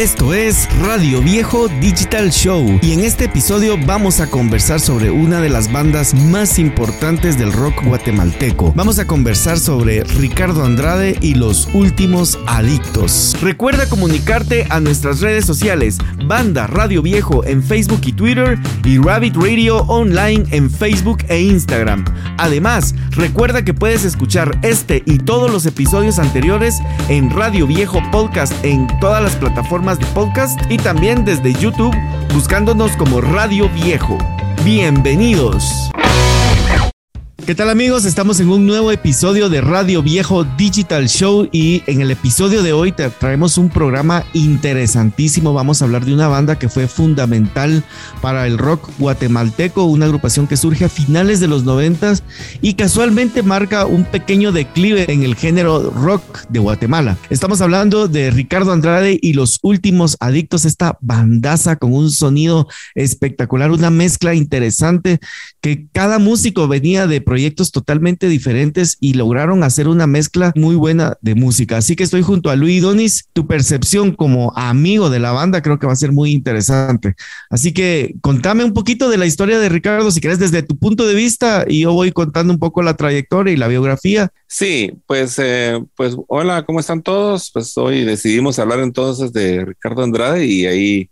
Esto es Radio Viejo Digital Show y en este episodio vamos a conversar sobre una de las bandas más importantes del rock guatemalteco. Vamos a conversar sobre Ricardo Andrade y los últimos adictos. Recuerda comunicarte a nuestras redes sociales, Banda Radio Viejo en Facebook y Twitter y Rabbit Radio Online en Facebook e Instagram. Además, recuerda que puedes escuchar este y todos los episodios anteriores en Radio Viejo Podcast en todas las plataformas de podcast y también desde YouTube buscándonos como Radio Viejo. Bienvenidos. ¿Qué tal amigos? Estamos en un nuevo episodio de Radio Viejo Digital Show y en el episodio de hoy te traemos un programa interesantísimo. Vamos a hablar de una banda que fue fundamental para el rock guatemalteco, una agrupación que surge a finales de los noventas y casualmente marca un pequeño declive en el género rock de Guatemala. Estamos hablando de Ricardo Andrade y los últimos adictos, esta bandaza con un sonido espectacular, una mezcla interesante que cada músico venía de proyectos totalmente diferentes y lograron hacer una mezcla muy buena de música. Así que estoy junto a Luis Donis. Tu percepción como amigo de la banda creo que va a ser muy interesante. Así que contame un poquito de la historia de Ricardo, si querés, desde tu punto de vista, y yo voy contando un poco la trayectoria y la biografía. Sí, pues, eh, pues hola, ¿cómo están todos? Pues hoy decidimos hablar entonces de Ricardo Andrade y ahí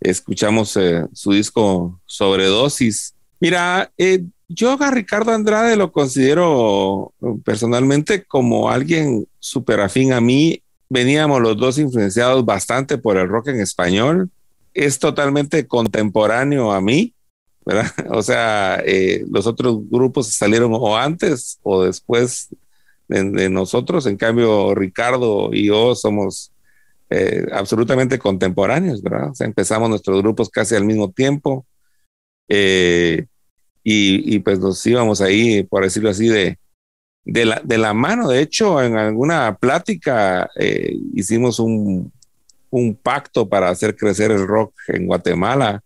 escuchamos eh, su disco Sobredosis. Mira, eh, yo a Ricardo Andrade lo considero personalmente como alguien súper afín a mí. Veníamos los dos influenciados bastante por el rock en español. Es totalmente contemporáneo a mí, ¿verdad? O sea, eh, los otros grupos salieron o antes o después de, nosotros. En cambio, Ricardo y yo somos eh, absolutamente contemporáneos, ¿verdad? O sea, empezamos nuestros grupos casi al mismo tiempo. Eh, y, pues nos íbamos ahí, por decirlo así, de, de, la, de la mano. De hecho, en alguna plática eh, hicimos un, un, pacto para hacer crecer el rock en Guatemala,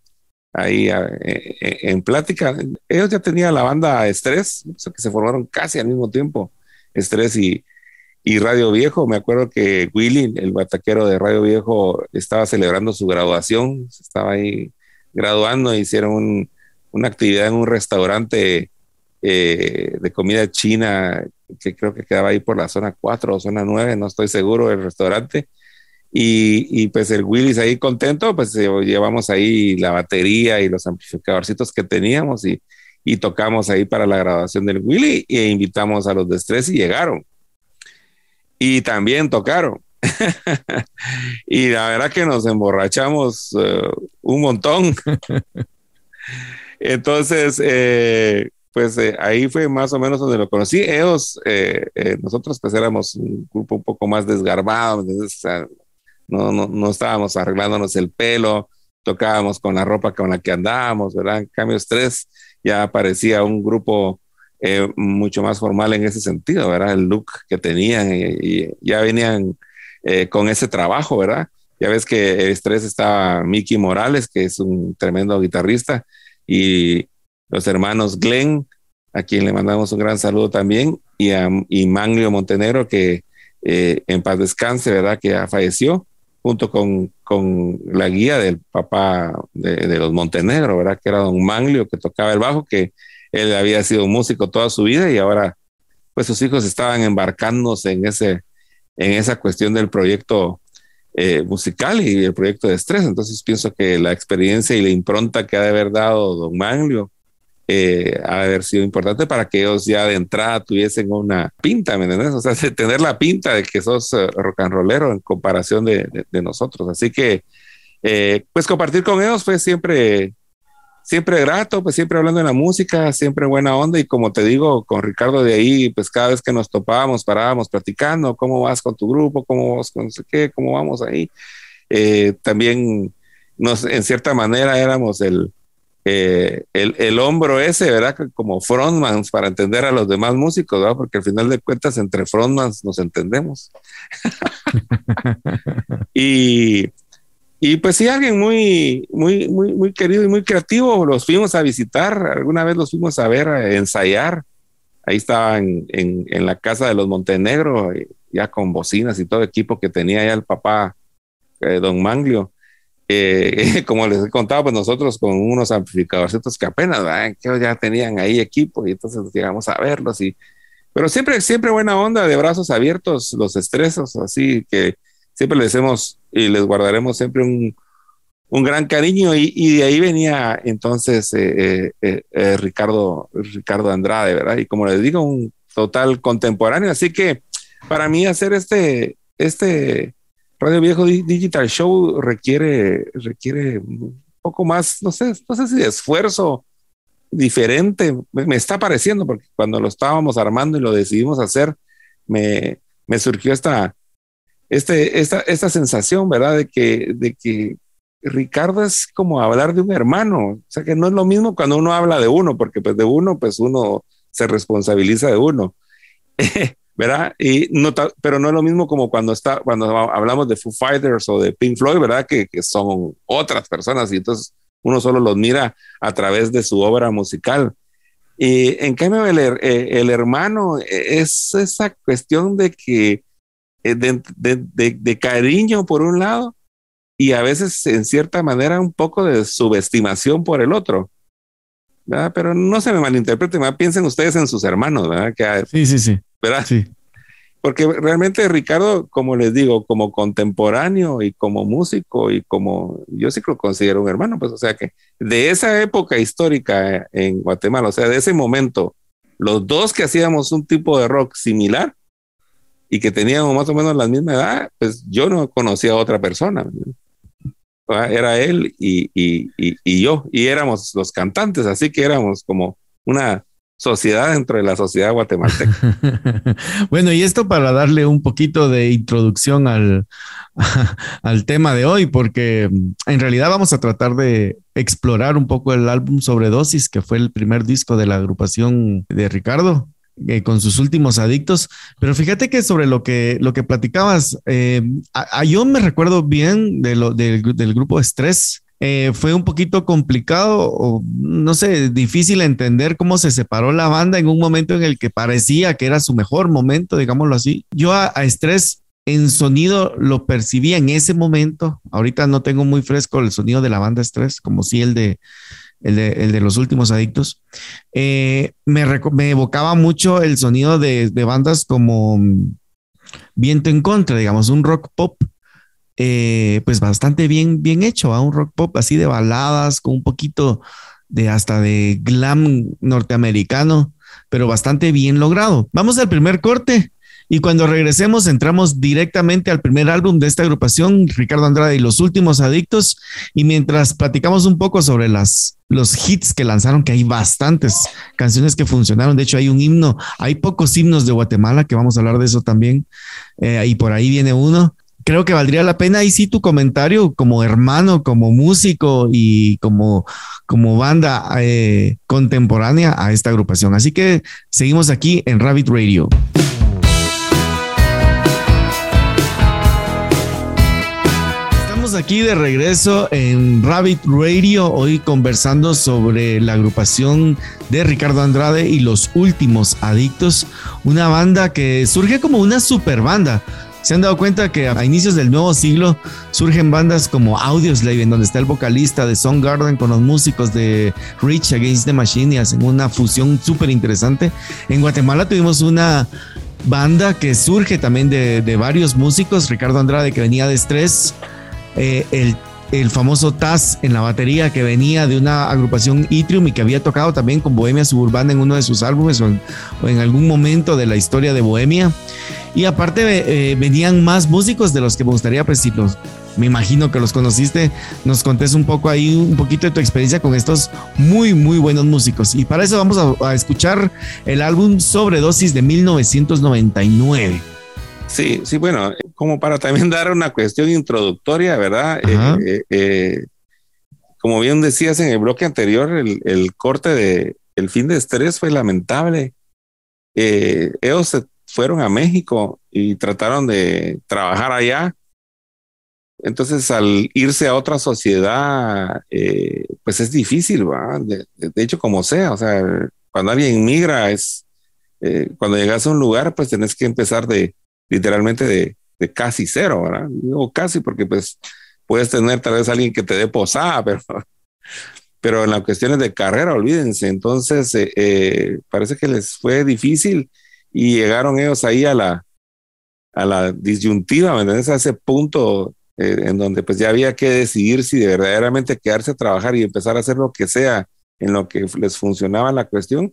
ahí eh, eh, en plática. Ellos ya tenían la banda Estrés, que se formaron casi al mismo tiempo, Estrés y, y Radio Viejo. Me acuerdo que Willy, el bataquero de Radio Viejo, estaba celebrando su graduación, estaba ahí graduando, hicieron un una actividad en un restaurante eh, de comida china que creo que quedaba ahí por la zona 4 o zona 9, no estoy seguro el restaurante. Y, pues el Willis ahí contento, pues eh, llevamos ahí la batería y los amplificadorcitos que teníamos y, y tocamos ahí para la grabación del Willy e invitamos a los de Estrés y llegaron. Y también tocaron. y la verdad que nos emborrachamos eh, un montón. Entonces, eh, pues eh, ahí fue más o menos donde lo conocí. Ellos, eh, nosotros pues éramos un grupo un poco más desgarbado, no, no, no, estábamos arreglándonos el pelo, tocábamos con la ropa con la que andábamos, ¿verdad? En cambio, Estrés ya parecía un grupo mucho más formal en ese sentido, ¿verdad? El look que tenían y, ya venían con ese trabajo, ¿verdad? Ya ves que Estrés estaba Mickey Morales, que es un tremendo guitarrista, y los hermanos Glenn, a quien le mandamos un gran saludo también, y a y Manglio Montenegro, que eh, en paz descanse, ¿verdad? Que ya falleció, junto con, con la guía del papá de, los Montenegro, ¿verdad? Que era don Manglio, que tocaba el bajo, que él había sido músico toda su vida y ahora, pues sus hijos estaban embarcándose en, ese, en esa cuestión del proyecto eh, musical y el proyecto de estrés. Entonces pienso que la experiencia y la impronta que ha de haber dado don Manglio eh, ha de haber sido importante para que ellos ya de entrada tuviesen una pinta, ¿me? O sea, tener la pinta de que sos eh, rock and rollero en comparación de, de nosotros. Así que, pues compartir con ellos fue siempre siempre grato, pues siempre hablando de la música, siempre buena onda y como te digo, con Ricardo de ahí, pues cada vez que nos topábamos, parábamos platicando, cómo vas con tu grupo, cómo vas con no sé qué, cómo vamos ahí. Eh, también nos, en cierta manera éramos el, eh, el, el, hombro ese, ¿verdad? Como frontmans para entender a los demás músicos, ¿verdad? Porque al final de cuentas entre frontmans nos entendemos. y y pues sí, alguien muy, muy, muy, muy querido y muy creativo. Los fuimos a visitar, alguna vez los fuimos a ver, a ensayar. Ahí estaban en, la casa de los Montenegro, eh, ya con bocinas y todo equipo que tenía ya el papá don Manglio. como les he pues nosotros con unos amplificadores que apenas que ya tenían ahí equipo y entonces llegamos a verlos y pero siempre, siempre buena onda, de brazos abiertos, los estresos, así que siempre les hemos y les guardaremos siempre un, un gran cariño. Y, de ahí venía entonces eh, eh, eh, Ricardo, Ricardo Andrade, ¿verdad? Y como les digo, un total contemporáneo, así que para mí hacer este, este Radio Viejo Digital Show requiere, requiere un poco más, no sé, no sé si de esfuerzo diferente, me, está pareciendo, porque cuando lo estábamos armando y lo decidimos hacer, me, me surgió esta, este, esta, esta sensación, ¿verdad? De que, de que Ricardo es como hablar de un hermano, o sea que no es lo mismo cuando uno habla de uno, porque pues de uno, pues uno se responsabiliza de uno, ¿verdad? Y no pero no es lo mismo como cuando está, cuando hablamos de Foo Fighters o de Pink Floyd, ¿verdad? Que, que son otras personas y entonces uno solo los mira a través de su obra musical. Y en cambio el, eh, el hermano es esa cuestión de que eh, de, de, de cariño por un lado, y a veces en cierta manera un poco de subestimación por el otro. ¿verdad? Pero no se me malinterpreten, piensen ustedes en sus hermanos, ¿verdad? Que, sí, sí, sí. ¿Verdad? Sí. Porque realmente Ricardo, como les digo, como contemporáneo y como músico y como yo sí que lo considero un hermano, pues o sea que de esa época histórica en Guatemala, o sea, de ese momento, los dos que hacíamos un tipo de rock similar y que teníamos más o menos la misma edad, pues yo no conocía a otra persona era él y, y, y, yo, y éramos los cantantes, así que éramos como una sociedad dentro de la sociedad guatemalteca. bueno, y esto para darle un poquito de introducción al, al tema de hoy, porque en realidad vamos a tratar de explorar un poco el álbum Sobredosis, que fue el primer disco de la agrupación de Ricardo. Eh, con sus últimos adictos. Pero fíjate que sobre lo que, lo que platicabas, eh, a, yo me recuerdo bien de lo, del grupo Estrés. Eh, fue un poquito complicado o no sé, difícil entender cómo se separó la banda en un momento en el que parecía que era su mejor momento, digámoslo así. Yo a, a Estrés en sonido lo percibía en ese momento. Ahorita no tengo muy fresco el sonido de la banda Estrés, como si el de el de, los últimos adictos, eh, me, evocaba mucho el sonido de, bandas como mm, Viento en Contra, digamos, un rock pop, eh, pues bastante bien, bien hecho, a un rock pop así de baladas, con un poquito de hasta de glam norteamericano, pero bastante bien logrado. Vamos al primer corte. Y cuando regresemos, entramos directamente al primer álbum de esta agrupación, Ricardo Andrade y los últimos adictos. Y mientras platicamos un poco sobre las, los hits que lanzaron, que hay bastantes canciones que funcionaron. De hecho, hay un himno, hay pocos himnos de Guatemala, que vamos a hablar de eso también. Eh, y por ahí viene uno. Creo que valdría la pena y sí tu comentario como hermano, como músico y como, como banda eh, contemporánea a esta agrupación. Así que seguimos aquí en Rabbit Radio. Aquí de regreso en Rabbit Radio, hoy conversando sobre la agrupación de Ricardo Andrade y los últimos adictos, una banda que surge como una super banda. Se han dado cuenta que a inicios del nuevo siglo surgen bandas como Audioslave, en donde está el vocalista de Garden con los músicos de Rich Against the Machine y hacen una fusión súper interesante. En Guatemala tuvimos una banda que surge también de, de varios músicos, Ricardo Andrade que venía de Estrés, eh, el, el, famoso Taz en la batería que venía de una agrupación Itrium y que había tocado también con Bohemia Suburbana en uno de sus álbumes o en, algún momento de la historia de Bohemia. Y aparte eh, venían más músicos de los que me gustaría, pues me imagino que los conociste, nos contés un poco ahí, un poquito de tu experiencia con estos muy, muy buenos músicos. Y para eso vamos a, a escuchar el álbum Sobredosis de 1999. Sí, sí, bueno, como para también dar una cuestión introductoria, ¿verdad? Eh, eh, eh, como bien decías en el bloque anterior, el, corte de el fin de estrés fue lamentable. ellos se fueron a México y trataron de trabajar allá. Entonces, al irse a otra sociedad, pues es difícil, ¿verdad? De, de, hecho, como sea, o sea, cuando alguien migra, es cuando llegas a un lugar, pues tenés que empezar de, literalmente de, casi cero, ¿verdad? Digo casi porque pues puedes tener tal vez alguien que te dé posada, pero, pero en las cuestiones de carrera, olvídense. Entonces, eh, eh, parece que les fue difícil y llegaron ellos ahí a la, a la disyuntiva, ¿me entiendes? A ese punto eh, en donde pues ya había que decidir si de verdaderamente quedarse a trabajar y empezar a hacer lo que sea en lo que les funcionaba la cuestión,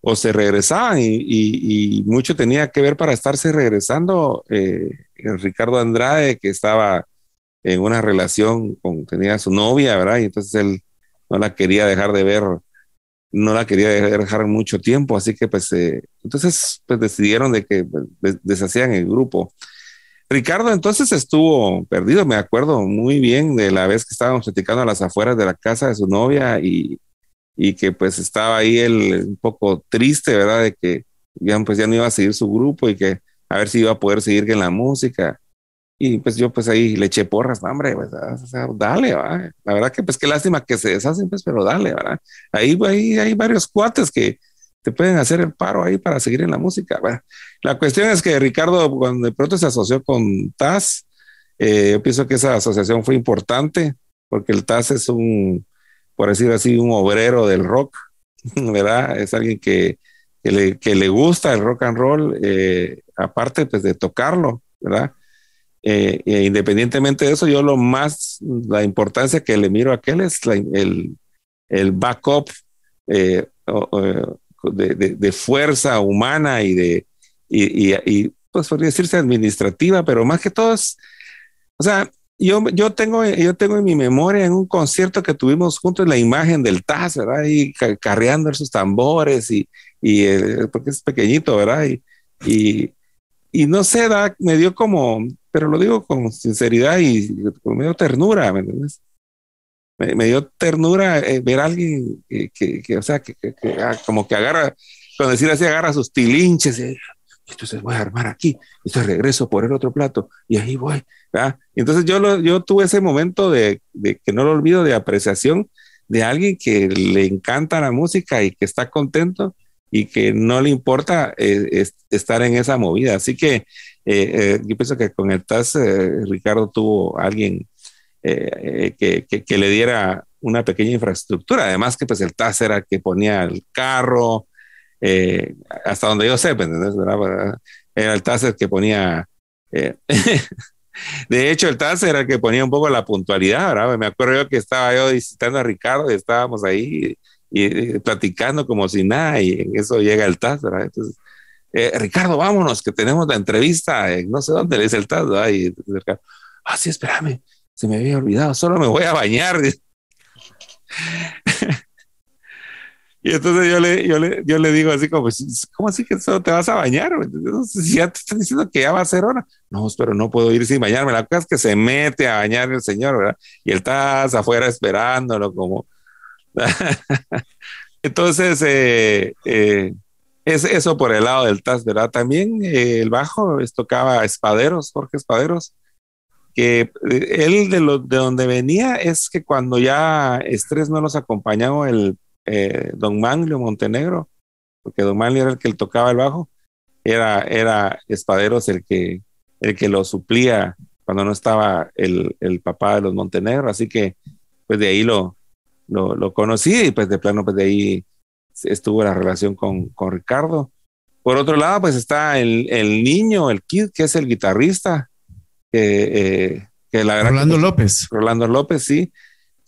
o se regresaban y, mucho tenía que ver para estarse regresando. Ricardo Andrade, que estaba en una relación con, tenía su novia, ¿verdad? Y entonces él no la quería dejar de ver, no la quería dejar mucho tiempo, así que pues, eh, entonces pues decidieron de que pues, deshacían el grupo. Ricardo entonces estuvo perdido, me acuerdo muy bien de la vez que estábamos platicando a las afueras de la casa de su novia y, y que pues estaba ahí él un poco triste, ¿verdad? De que ya, pues ya no iba a seguir su grupo y que a ver si iba a poder seguir en la música. Y pues yo pues ahí le eché porras, hombre, pues, dale, ¿va? La verdad que pues qué lástima que se deshacen, pues, pero dale, ¿verdad? Ahí, ahí hay varios cuates que te pueden hacer el paro ahí para seguir en la música. ¿verdad? La cuestión es que Ricardo, cuando de pronto se asoció con Taz, eh, yo pienso que esa asociación fue importante, porque el Taz es un, por decir así, un obrero del rock, ¿verdad? Es alguien que, que, le, que le, gusta el rock and roll, eh, aparte pues de tocarlo, ¿verdad? Eh, e independientemente de eso, yo lo más, la importancia que le miro a aquel es el, el, backup eh, de, de, fuerza humana y de, y, y, pues podría decirse administrativa, pero más que todo es, o sea, yo, yo, tengo, yo tengo en mi memoria en un concierto que tuvimos juntos la imagen del Taz, ¿verdad? Y carreando esos tambores y, y eh, porque es pequeñito, ¿verdad? Y, y, y no sé, da, me dio como, pero lo digo con sinceridad y con medio ternura, ¿me entiendes? Me, dio ternura eh, ver a alguien que, que, o sea, que, ah, como que agarra, cuando decir así, agarra sus tilinches y entonces voy a armar aquí, entonces regreso por el otro plato y ahí voy. ¿Verdad? Entonces yo, lo, yo tuve ese momento de, de, que no lo olvido, de apreciación de alguien que le encanta la música y que está contento y que no le importa eh, estar en esa movida. Así que eh, eh, yo pienso que con el TAS Ricardo tuvo alguien que, que, le diera una pequeña infraestructura. Además que pues el TAS era el que ponía el carro, hasta donde yo sé, pues, era el TAS el que ponía... De hecho, el TAS era el que ponía un poco la puntualidad, ¿verdad? Me acuerdo yo que estaba yo visitando a Ricardo y estábamos ahí y, platicando como si nada, y en eso llega el ¿verdad? Entonces, eh, Ricardo, vámonos, que tenemos la entrevista, en no sé dónde le dice el TAS, ¿verdad? Y ah, sí, espérame, se me había olvidado, solo me voy a bañar. Y entonces yo le, yo le, yo le digo así como, ¿cómo así que solo te vas a bañar? Si ya te están diciendo que ya va a ser hora. No, pero no puedo ir sin bañarme. La cosa es que se mete a bañar el señor, ¿verdad? Y él está afuera esperándolo como, Entonces, eh, eh, es eso por el lado del TAS, ¿verdad? También eh, el bajo tocaba Espaderos, Jorge Espaderos, que él de, lo, de donde venía es que cuando ya Estrés no los acompañaba el Don Manglio Montenegro, porque Don Manglio era el que tocaba el bajo, era, era Espaderos el que, el que lo suplía cuando no estaba el, el papá de los Montenegro, así que pues de ahí lo, lo, conocí y pues de plano pues de ahí estuvo la relación con, con Ricardo. Por otro lado, pues está el, el, niño, el kid, que es el guitarrista, que, eh, que la verdad... Rolando López. Rolando López, sí,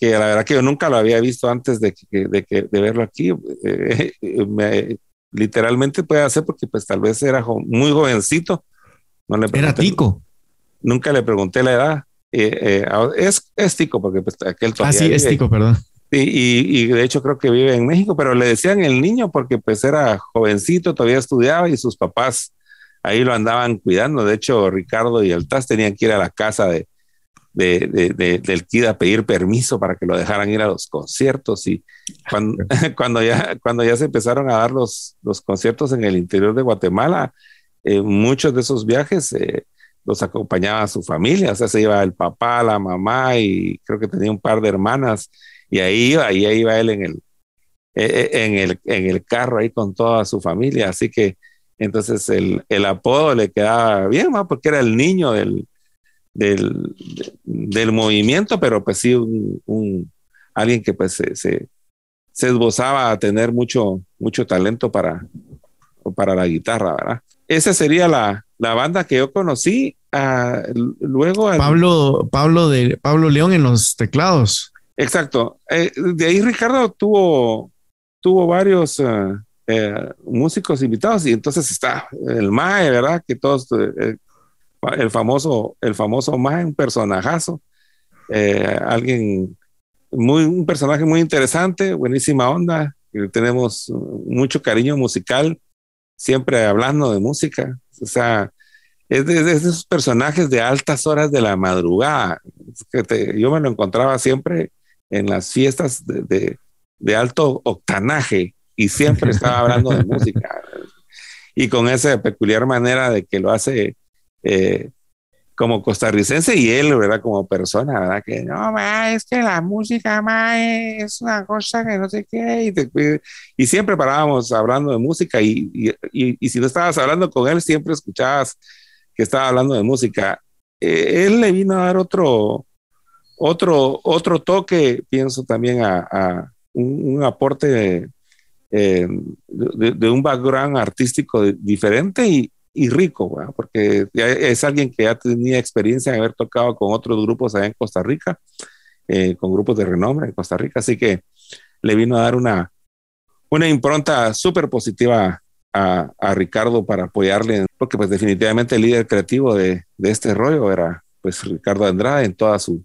que la verdad que yo nunca lo había visto antes de, que, de, que, de verlo aquí. Eh, me, literalmente puede hacer porque pues tal vez era muy jovencito. No le era tico. Nunca le pregunté la edad. Eh, es, es tico porque pues aquel todavía... Ah, sí, es tico, perdón. Y, y, de hecho creo que vive en México, pero le decían el niño porque pues era jovencito, todavía estudiaba y sus papás ahí lo andaban cuidando. De hecho, Ricardo y el TAS tenían que ir a la casa de, de, de, del KID a pedir permiso para que lo dejaran ir a los conciertos. Y cuando, cuando, ya, cuando ya se empezaron a dar los, los conciertos en el interior de Guatemala, eh, muchos de esos viajes eh, los acompañaba su familia, o sea, se iba el papá, la mamá y creo que tenía un par de hermanas y ahí iba, ahí iba él en el, eh, en el, en el carro ahí con toda su familia. Así que Entonces el, el apodo le quedaba bien, porque era el niño del, del, del movimiento, pero pues sí, un, alguien que pues se, se, esbozaba a tener mucho, mucho talento para, para la guitarra, ¿verdad? Esa sería la, la banda que yo conocí. Uh, luego. Pablo, Pablo, de, Pablo León en los teclados. Exacto. Eh, de ahí Ricardo tuvo, tuvo varios uh, eh, músicos invitados y entonces está el Mae, ¿verdad? Que todos eh, el famoso, el famoso más un personajazo, eh, alguien muy, un personaje muy interesante, buenísima onda, tenemos mucho cariño musical, siempre hablando de música, o sea, es de, esos personajes de altas horas de la madrugada, que yo me lo encontraba siempre en las fiestas de, de alto octanaje y siempre estaba hablando de música y con esa peculiar manera de que lo hace eh, como costarricense y él, ¿verdad? Como persona, ¿verdad? Que no, ma, es que la música, ma, es una cosa que no sé qué. Y, siempre parábamos hablando de música y, y, si no estabas hablando con él, siempre escuchabas que estaba hablando de música. Eh, él le vino a dar otro, otro, otro toque, pienso también a, un, aporte eh, de, un background artístico diferente y, y rico, porque es alguien que ya tenía experiencia en haber tocado con otros grupos allá en Costa Rica, eh, con grupos de renombre en Costa Rica, así que le vino a dar una, una impronta súper positiva a, a, Ricardo para apoyarle, porque pues definitivamente el líder creativo de, de, este rollo era pues Ricardo Andrade en toda su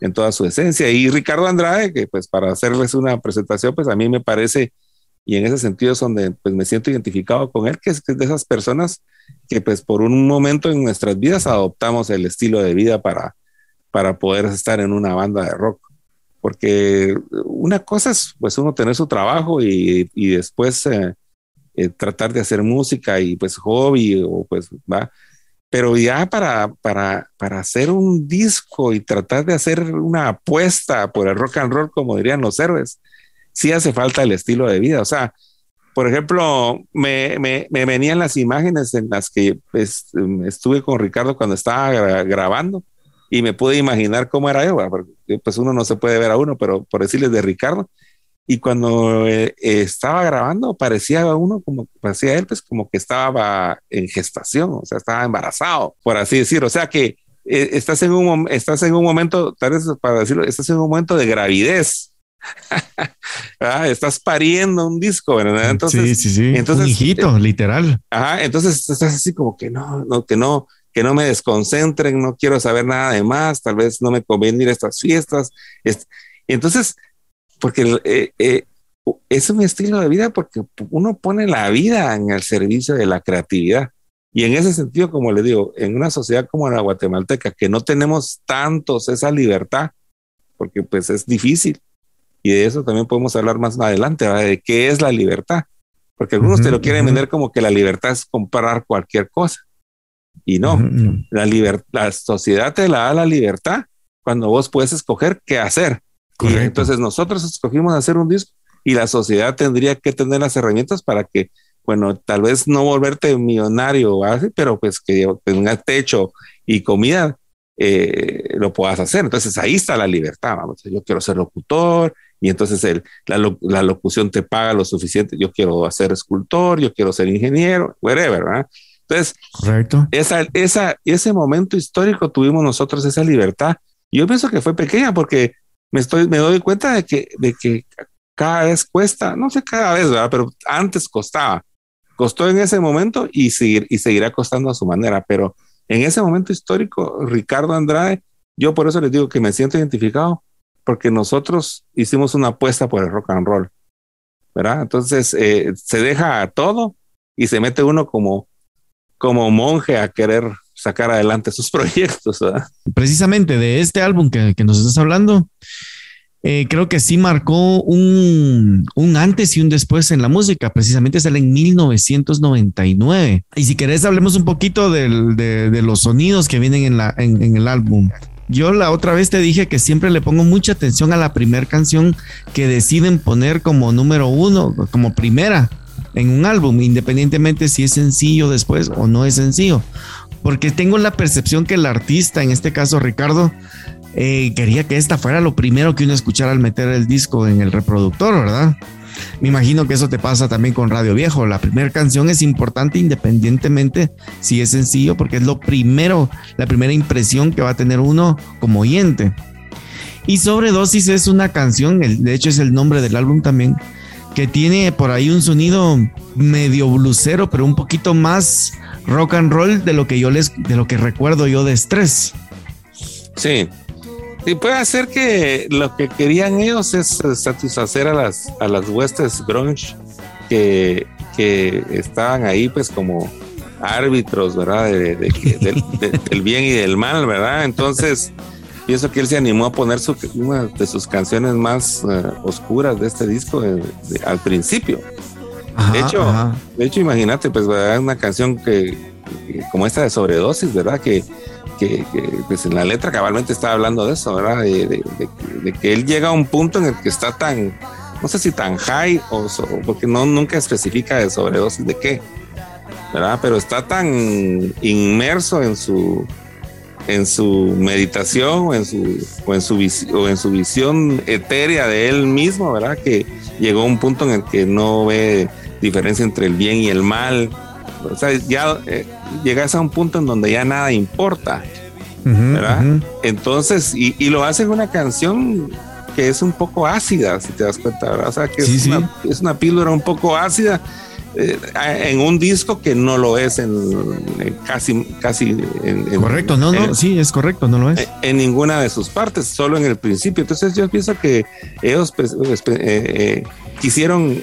en toda su esencia. Y Ricardo Andrade que pues para hacerles una presentación pues a mí me parece y en ese sentido es donde pues me siento identificado con él que es, que es de esas personas que pues por un momento en nuestras vidas adoptamos el estilo de vida para, para poder estar en una banda de rock. Porque una cosa es pues uno tener su trabajo y, y después eh, eh, tratar de hacer música y pues hobby o pues va. Pero ya para, para, para hacer un disco y tratar de hacer una apuesta por el rock and roll, como dirían los héroes, sí hace falta el estilo de vida. O sea, por ejemplo, me, me, venían las imágenes en las que pues, estuve con Ricardo cuando estaba grabando y me pude imaginar cómo era yo, porque pues uno no se puede ver a uno, pero por decirles de Ricardo. Y cuando eh, estaba grabando, parecía uno como, parecía él, pues como que estaba en gestación, o sea, estaba embarazado, por así decir. O sea que eh, estás, en un, estás en un momento, tal vez para decirlo, estás en un momento de gravidez ah, estás pariendo un disco, ¿verdad? Entonces, sí, sí, sí. Entonces, un hijito, literal. Ajá, entonces estás así como que no, no, que no, que no me desconcentren, no quiero saber nada de más, tal vez no me conviene ir a estas fiestas. Entonces, porque eh, eh, es un estilo de vida porque uno pone la vida en el servicio de la creatividad. Y en ese sentido, como le digo, en una sociedad como la guatemalteca, que no tenemos tantos esa libertad, porque pues es difícil, y de eso también podemos hablar más adelante, de qué es la libertad. Porque algunos te lo quieren vender como que la libertad es comprar cualquier cosa. Y no, la, la sociedad te la da la libertad cuando vos puedes escoger qué hacer. Y entonces nosotros escogimos hacer un disco y la sociedad tendría que tener las herramientas para que, bueno, tal vez no volverte millonario, pero pues que tenga techo y comida, eh, lo puedas hacer. Entonces ahí está la libertad. Vamos, yo quiero ser locutor y entonces el, la, locución te paga lo suficiente. Yo quiero ser escultor, yo quiero ser ingeniero, whatever, ¿verdad? Entonces, Correcto. Esa, esa, ese momento histórico tuvimos nosotros esa libertad. Yo pienso que fue pequeña porque me, estoy, me doy cuenta de que, de que cada vez cuesta, no sé cada vez, ¿verdad? Pero antes costaba. Costó en ese momento y, seguir, y seguirá costando a su manera. Pero en ese momento histórico, Ricardo Andrade, yo por eso les digo que me siento identificado porque nosotros hicimos una apuesta por el rock and roll, ¿verdad? Entonces eh, se deja todo y se mete uno como, como monje a querer sacar adelante sus proyectos. Precisamente de este álbum que, nos estás hablando, eh, creo que sí marcó un, un, antes y un después en la música. Precisamente sale en 1999. Y si querés, hablemos un poquito de, los sonidos que vienen en, la, en el álbum. Yo la otra vez te dije que siempre le pongo mucha atención a la primera canción que deciden poner como número uno, como primera. en un álbum, independientemente si es sencillo después o no es sencillo. Porque tengo la percepción que el artista, en este caso Ricardo, eh, quería que esta fuera lo primero que uno escuchara al meter el disco en el reproductor, ¿verdad? Me imagino que eso te pasa también con Radio Viejo. La primera canción es importante independientemente si es sencillo, porque es lo primero, la primera impresión que va a tener uno como oyente. Y Sobredosis es una canción, de hecho es el nombre del álbum también, que tiene por ahí un sonido medio blusero, pero un poquito más rock and roll de lo que yo les, de lo que recuerdo yo de Estrés. Sí, y puede ser que lo que querían ellos es satisfacer a las, a las huestes grunge que, que estaban ahí pues como árbitros, ¿verdad? del bien y del mal, ¿verdad? Entonces, pienso que él se animó a poner una de sus canciones más eh, oscuras de este disco al principio. De hecho, de hecho, imagínate, pues, ¿verdad? una canción que, como esta de sobredosis, ¿verdad? Que que, pues en la letra cabalmente está hablando de eso, ¿verdad? De, que él llega a un punto en el que está tan, no sé si tan high o porque no nunca especifica de sobredosis de qué, ¿verdad? Pero está tan inmerso en su en su meditación o en su o en su o en su visión etérea de él mismo, ¿verdad? Que llegó a un punto en el que no ve diferencia entre el bien y el mal. O sea, ya eh, llegas a un punto en donde ya nada importa, ¿verdad? Entonces, y, lo hace en una canción que es un poco ácida, si te das cuenta, ¿verdad? O sea, que es, Una, es, Una, píldora un poco ácida eh, en un disco que no lo es en, casi, casi. En, correcto, no, no, sí, es correcto, no lo es. En, ninguna de sus partes, solo en el principio. Entonces, yo pienso que ellos pues, pues, eh, quisieron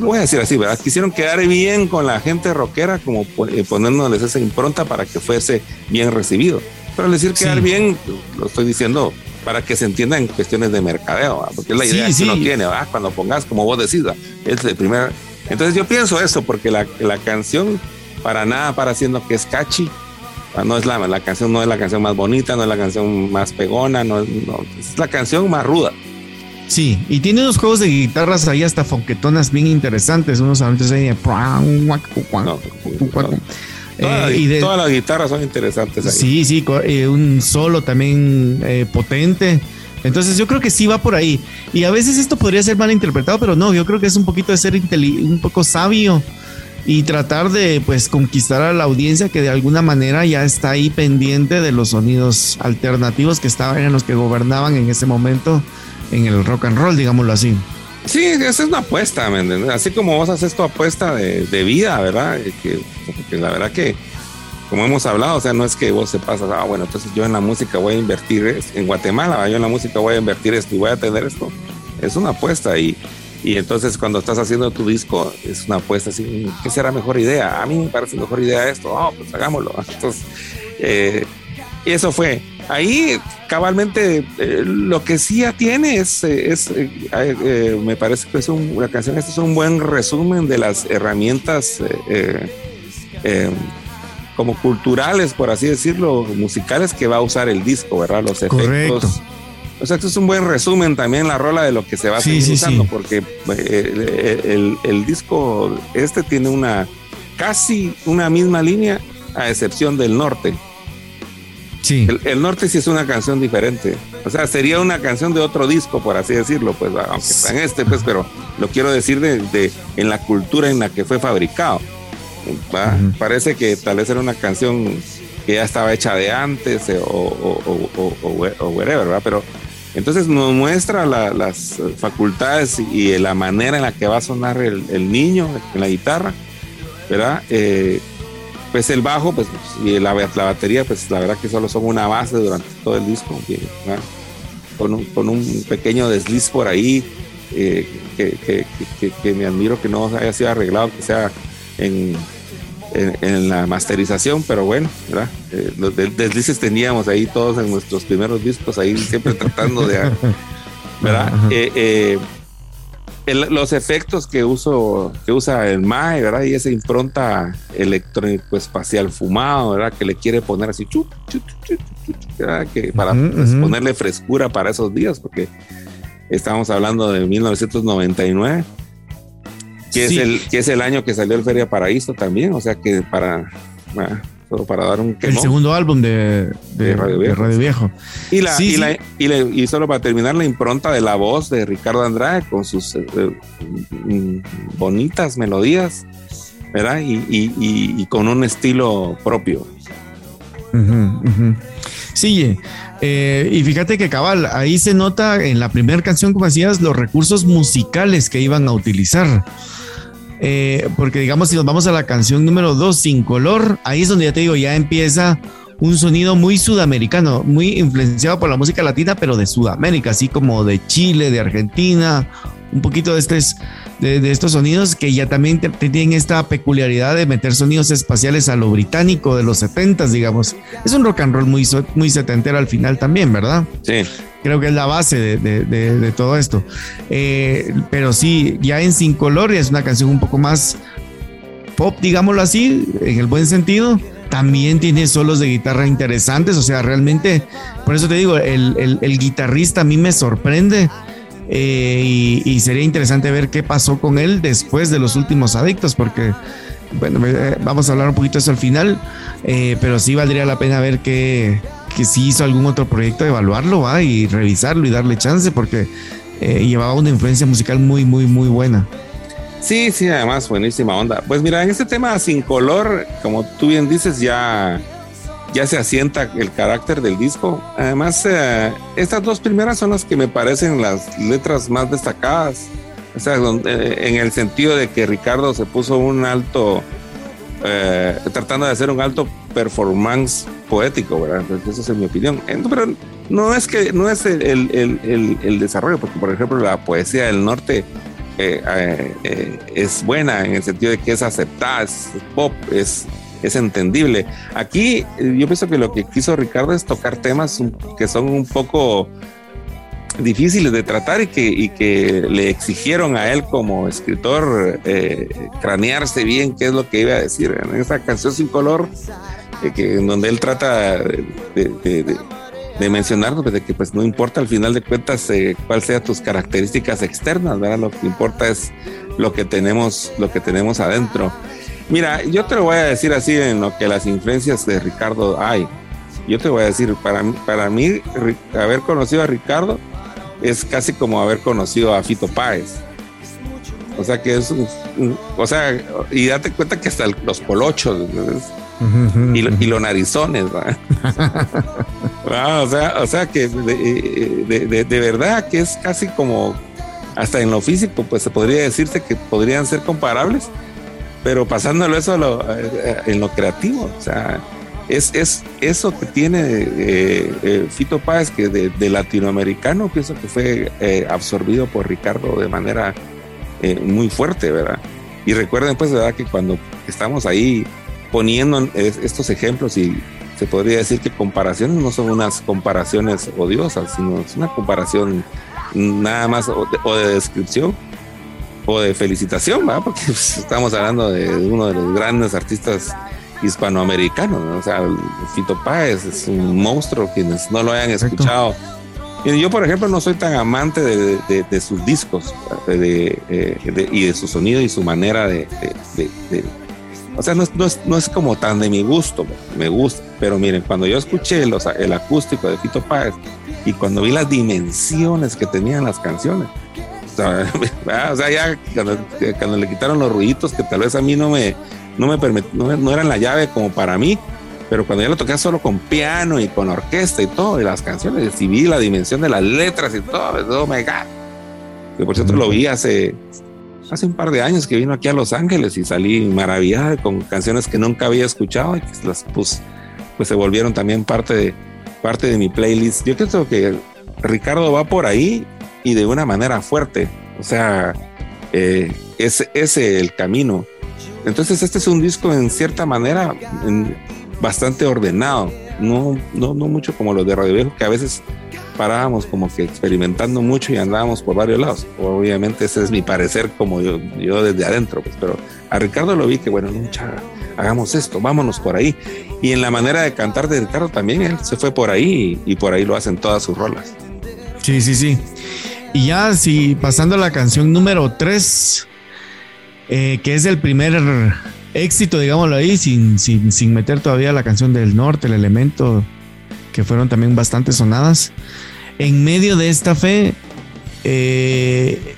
lo voy a decir así, ¿verdad? Quisieron quedar bien con la gente rockera, como eh, poniéndoles esa impronta para que fuese bien recibido. Pero al decir quedar bien, lo estoy diciendo para que se entienda en cuestiones de mercadeo, porque es la idea que uno tiene, ¿verdad? Cuando pongas, como vos decís, es el primer. Entonces yo pienso eso, porque la, la canción para nada para haciendo que es catchy, no es la, la canción no es la canción más bonita, no es la canción más pegona, no, no es la canción más ruda. Sí, y tiene unos juegos de guitarras ahí hasta fonquetonas bien interesantes, unos antes ahí de... y todas las guitarras son interesantes. Ahí. Sí, sí, eh, un solo también eh, potente. Entonces yo creo que sí va por ahí. Y a veces esto podría ser mal interpretado, pero no, yo creo que es un poquito de ser un poco sabio y tratar de pues conquistar a la audiencia que de alguna manera ya está ahí pendiente de los sonidos alternativos que estaban en los que gobernaban en ese momento en el rock and roll, digámoslo así. Sí, esa es una apuesta, ¿me Así como vos haces tu apuesta de, vida, ¿verdad? Que, la verdad que, como hemos hablado, o sea, no es que vos se pasas, ah, bueno, entonces yo en la música voy a invertir, en Guatemala, yo en la música voy a invertir esto y voy a tener esto. Es una apuesta y, y entonces cuando estás haciendo tu disco, es una apuesta así, ¿qué será mejor idea? A mí me parece mejor idea esto, oh, pues hagámoslo. Entonces, eh, eso fue ahí cabalmente eh, lo que sí ya tiene es, eh, es eh, me parece que es un, la canción esta es un buen resumen de las herramientas como culturales, por así decirlo, musicales que va a usar el disco, ¿verdad? Los efectos. O sea, esto es un buen resumen también la rola de lo que se va a seguir usando, porque el, el disco este tiene una casi una misma línea, a excepción del norte. El, norte sí es una canción diferente. O sea, sería una canción de otro disco, por así decirlo, pues, aunque está en este, pues, pero lo quiero decir de, en la cultura en la que fue fabricado. Parece que tal vez era una canción que ya estaba hecha de antes eh, o, o, whatever, ¿verdad? Pero entonces nos muestra las facultades y la manera en la que va a sonar el, el niño en la guitarra, ¿verdad? Eh, pues el bajo pues, y la, la, batería, pues la verdad que solo son una base durante todo el disco, con, un, con un pequeño desliz por ahí eh, que, que, que, me admiro que no haya sido arreglado, que sea en, en, la masterización, pero bueno, ¿verdad? Eh, los deslices teníamos ahí todos en nuestros primeros discos, ahí siempre tratando de... ¿verdad? Eh, los efectos que uso que usa el MAE, ¿verdad? Y esa impronta electrónico espacial fumado, ¿verdad? Que le quiere poner así, ¿verdad? Que para pues, ponerle frescura para esos días, porque estamos hablando de 1999. Que, es el, que es el año que salió el Feria Paraíso también, o sea que para, para dar un El segundo álbum de, Radio, Viejo. Y, la, y, solo para terminar, la impronta de la voz de Ricardo Andrade con sus eh, mm, bonitas melodías, ¿verdad? Y, con un estilo propio. Sí, eh, y fíjate que cabal, ahí se nota en la primera canción, como decías, los recursos musicales que iban a utilizar. Eh, porque digamos, si nos vamos a la canción número 2, Sin Color, ahí es donde ya te digo, ya empieza un sonido muy sudamericano, muy influenciado por la música latina, pero de Sudamérica, así como de Chile, de Argentina, un poquito de, estos, de, estos sonidos que ya también tienen esta peculiaridad de meter sonidos espaciales a lo británico de los 70 digamos. Es un rock and roll muy, muy setentero al final también, ¿verdad? Sí. Creo que es la base de, todo esto. Eh, pero sí, ya en Sin Color es una canción un poco más pop, digámoslo así, en el buen sentido. También tiene solos de guitarra interesantes, o sea, realmente, por eso te digo, el, el guitarrista a mí me sorprende eh, y, sería interesante ver qué pasó con él después de los últimos adictos, porque, bueno, eh, vamos a hablar un poquito de eso al final, eh, pero sí valdría la pena ver que, que si hizo algún otro proyecto, evaluarlo ¿va? y revisarlo y darle chance, porque llevaba una influencia musical muy, muy, muy buena. Sí, sí, además buenísima onda. Pues mira, en este tema sin color, como tú bien dices, ya ya se asienta el carácter del disco. Además, eh, estas dos primeras son las que me parecen las letras más destacadas. O sea, eh, en el sentido de que Ricardo se puso un alto, eh, tratando de hacer un alto performance poético, ¿verdad? Entonces, es mi opinión. Pero no es que no es el, el, el, desarrollo, porque por ejemplo la poesía del norte es buena en el sentido de que es aceptada, es pop, es es entendible. Aquí eh, yo pienso que lo que quiso Ricardo es tocar temas que son un poco difíciles de tratar y que, le exigieron a él como escritor eh, cranearse bien qué es lo que iba a decir en esa canción sin color, eh, que, en donde él trata de, de, mencionar pues, de que pues no importa al final de cuentas cuál sean tus características externas, ¿verdad? Lo que importa es lo que tenemos, lo que tenemos adentro. Mira, yo te lo voy a decir así en lo que las influencias de Ricardo hay. Yo te voy a decir, para, para mí, haber conocido a Ricardo es casi como haber conocido a Fito Páez. O sea que es, o sea, y date cuenta que hasta los polochos y, y, los narizones, ah, o, sea, o sea que de, de, verdad que es casi como, hasta en lo físico, pues se podría decirse que podrían ser comparables pero pasándolo eso eh, en lo creativo, o sea, es, es eso que tiene eh, eh, Fito Páez, que de, latinoamericano pienso que fue absorbido por Ricardo de manera muy fuerte, ¿verdad? Y recuerden pues, ¿verdad? Que cuando estamos ahí poniendo estos ejemplos y se podría decir que comparaciones no son unas comparaciones odiosas, sino es una comparación nada más o de descripción o de felicitación, ¿va? Porque pues, estamos hablando de uno de los grandes artistas hispanoamericanos, ¿no? o sea, Fito Páez es un monstruo, quienes no lo hayan escuchado. Y yo, por ejemplo, no soy tan amante de, sus discos eh, y de su sonido y su manera de... o sea, no es, no, es, no es, como tan de mi gusto, me gusta, pero miren, cuando yo escuché los, el acústico de Fito Páez y cuando vi las dimensiones que tenían las canciones, o sea, ya cuando, le quitaron los ruiditos que tal vez a mí no me, no me no, no, eran la llave como para mí, pero cuando ya lo toqué solo con piano y con orquesta y todo, y las canciones, y vi la dimensión de las letras y todo, oh my God. Que por cierto lo vi hace, hace un par de años que vino aquí a Los Ángeles y salí maravillada con canciones que nunca había escuchado y que las pues, pues se volvieron también parte de, parte de mi playlist. Yo creo que Ricardo va por ahí y de una manera fuerte. O sea, eh, es ese el camino. Entonces este es un disco en cierta manera bastante ordenado, no, no, no mucho como los de Radio Viejo, que a veces parábamos como que experimentando mucho y andábamos por varios lados. Obviamente ese es mi parecer como yo, yo desde adentro, pues, pero a Ricardo lo vi que bueno, mucha, hagamos esto, vámonos por ahí. Y en la manera de cantar de Ricardo también, él se fue por ahí y, y por ahí lo hacen todas sus rolas. Sí, sí, sí. Y ya, si pasando a la canción número 3, eh, que es el primer éxito, digámoslo ahí, sin, sin, sin meter todavía la canción del norte, el elemento, que fueron también bastante sonadas. En medio de esta fe, eh,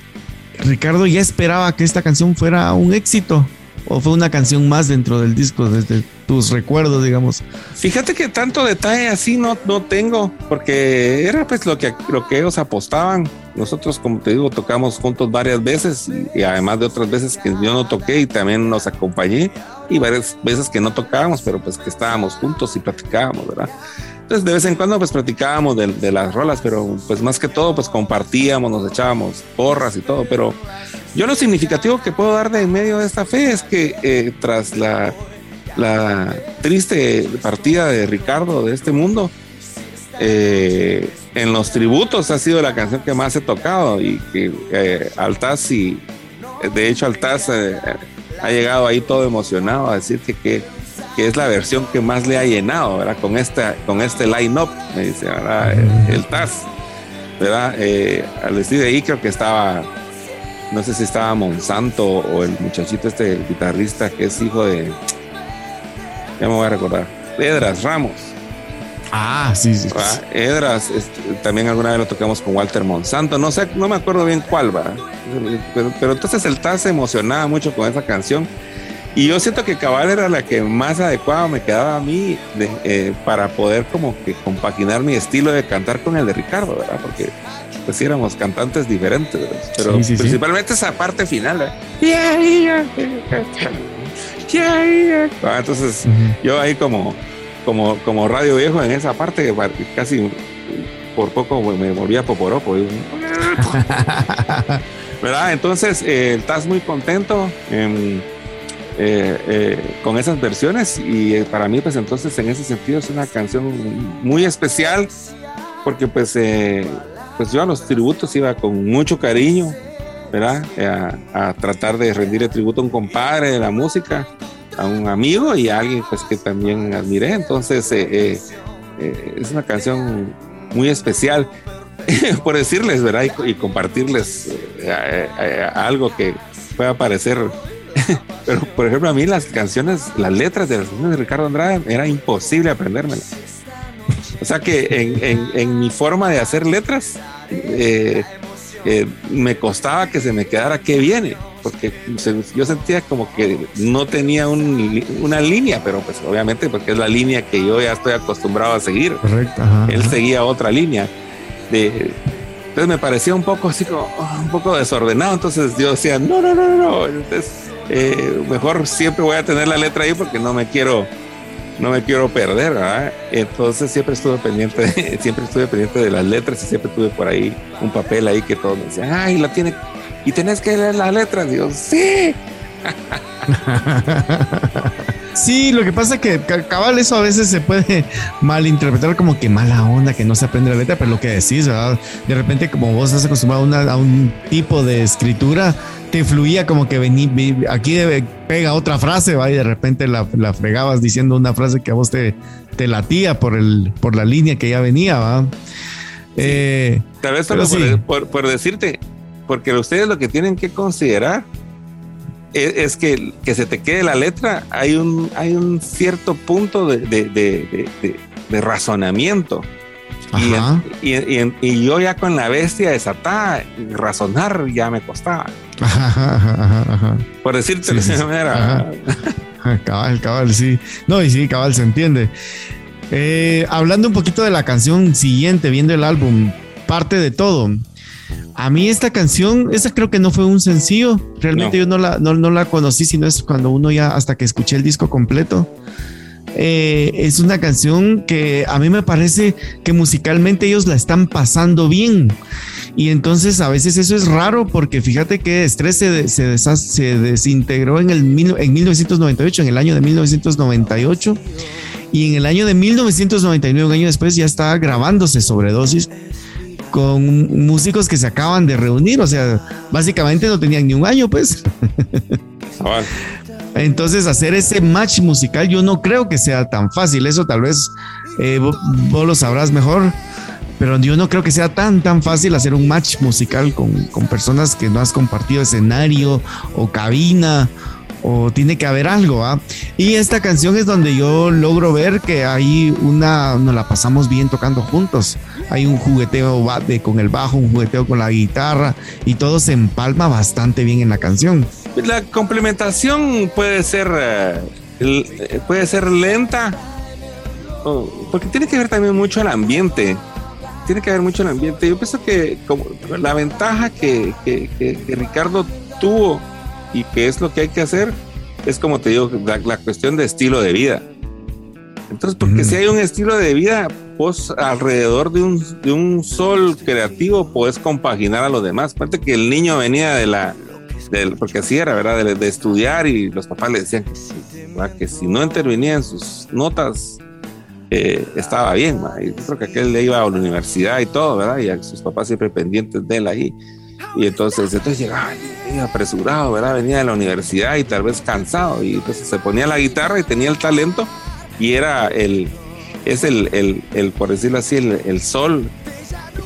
Ricardo ya esperaba que esta canción fuera un éxito o fue una canción más dentro del disco desde tus recuerdos, digamos. Fíjate que tanto detalle así no, no tengo, porque era pues lo que, lo que ellos apostaban. Nosotros, como te digo, tocamos juntos varias veces y, además de otras veces que yo no toqué y también nos acompañé y varias veces que no tocábamos, pero pues que estábamos juntos y platicábamos, ¿verdad? Entonces de vez en cuando pues platicábamos de, de las rolas, pero pues más que todo pues compartíamos, nos echábamos porras y todo, pero yo lo significativo que puedo dar de en medio de esta fe es que eh, tras la, la, triste partida de Ricardo de este mundo, eh, en los tributos ha sido la canción que más he tocado y que eh, Altaz y de hecho Altaz ha llegado ahí todo emocionado a decir que, que, es la versión que más le ha llenado, ¿verdad? Con, esta, con este line-up, me dice, ¿verdad? El, Taz, ¿verdad? al decir de ahí creo que estaba no sé si estaba Monsanto o el muchachito este, el guitarrista que es hijo de, ya me voy a recordar, Edras Ramos. Ah, sí, sí. Edras, este, también alguna vez lo tocamos con Walter Monsanto, no sé, no me acuerdo bien cuál va, pero, entonces el Taz se emocionaba mucho con esa canción y yo siento que Cabal era la que más adecuada me quedaba a mí eh, para poder como que compaginar mi estilo de cantar con el de Ricardo, ¿verdad? Porque pues éramos cantantes diferentes, pero principalmente esa parte final. ¿eh? Ah, entonces yo ahí como, como, como radio viejo en esa parte casi por poco me volvía poporopo. ¿Verdad? Entonces eh, estás muy contento eh, eh, con esas versiones y para mí pues entonces en ese sentido es una canción muy especial porque pues pues yo a los tributos iba con mucho cariño, ¿verdad? A, tratar de rendir el tributo a un compadre de la música, a un amigo y a alguien pues que también admiré. Entonces eh, eh, eh, es una canción muy especial, por decirles, ¿verdad? Y, compartirles algo que pueda parecer... Pero, por ejemplo, a mí las canciones, las letras de las canciones de Ricardo Andrade era imposible aprendérmelas. O sea que en, mi forma de hacer letras, eh, eh, me costaba que se me quedara qué viene, porque yo sentía como que no tenía una línea, pero pues obviamente porque es la línea que yo ya estoy acostumbrado a seguir. Correcto. Él seguía otra línea. De, entonces me parecía un poco así como oh, un poco desordenado, entonces yo decía, no, no, no, no, entonces eh, mejor siempre voy a tener la letra ahí porque no me quiero no me quiero perder, ¿verdad? Entonces siempre estuve pendiente, siempre estuve pendiente de las letras y siempre tuve por ahí un papel ahí que todos me decían, ay, la tiene, y tenés que leer las letras. Dios, sí. Sí, lo que pasa es que cabal eso a veces se puede malinterpretar como que mala onda, que no se aprende la letra, pero lo que decís, ¿verdad? De repente como vos estás acostumbrado a, un tipo de escritura, te fluía como que vení, aquí pega otra frase, ¿va? y de repente la, fregabas diciendo una frase que a vos te, te latía por, el, por la línea que ya venía, ¿va? Eh, Tal vez solo por, por decirte, porque ustedes lo que tienen que considerar es, que, que, se te quede la letra, hay un, hay un cierto punto de, de, razonamiento. Y, y, yo ya con la bestia desatada, razonar ya me costaba. Por decirte de esa manera. Cabal, cabal, sí. No, y sí, cabal, se entiende. Eh, hablando un poquito de la canción siguiente, viendo el álbum, parte de todo. A mí esta canción, esa creo que no fue un sencillo. Realmente yo no la, no, la conocí, sino es cuando uno ya, hasta que escuché el disco completo. Eh, es una canción que a mí me parece que musicalmente ellos la están pasando bien. Y entonces a veces eso es raro porque fíjate que Estrés se, se, se desintegró en, el, en 1998, en el año de 1998. Y en el año de 1999, un año después, ya estaba grabándose Sobredosis con músicos que se acaban de reunir, o sea, básicamente no tenían ni un año, pues. Ah, Entonces, hacer ese match musical yo no creo que sea tan fácil, eso tal vez eh, vos, lo sabrás mejor, pero yo no creo que sea tan, tan fácil hacer un match musical con, con personas que no has compartido escenario o cabina o tiene que haber algo, ¿ah? Y esta canción es donde yo logro ver que hay una, nos la pasamos bien tocando juntos. Hay un jugueteo de, con el bajo, un jugueteo con la guitarra y todo se empalma bastante bien en la canción. La complementación puede ser, eh, puede ser lenta, porque tiene que ver también mucho el ambiente. Tiene que ver mucho el ambiente. Yo pienso que como la ventaja que, que, que Ricardo tuvo y qué es lo que hay que hacer, es como te digo, la, cuestión de estilo de vida. Entonces, porque si hay un estilo de vida, vos alrededor de un, de un sol creativo puedes compaginar a los demás. Aparte que el niño venía de la, porque así era, ¿verdad? De, estudiar y los papás le decían que, si no intervenía en sus notas, eh, estaba bien. Y creo que aquel le iba a la universidad y todo, ¿verdad? Y a sus papás siempre pendientes de él ahí. Y entonces, entonces llegaba apresurado, ¿verdad? Venía de la universidad y tal vez cansado. Y entonces se ponía la guitarra y tenía el talento y era el, es el, el, el por decirlo así, el, el sol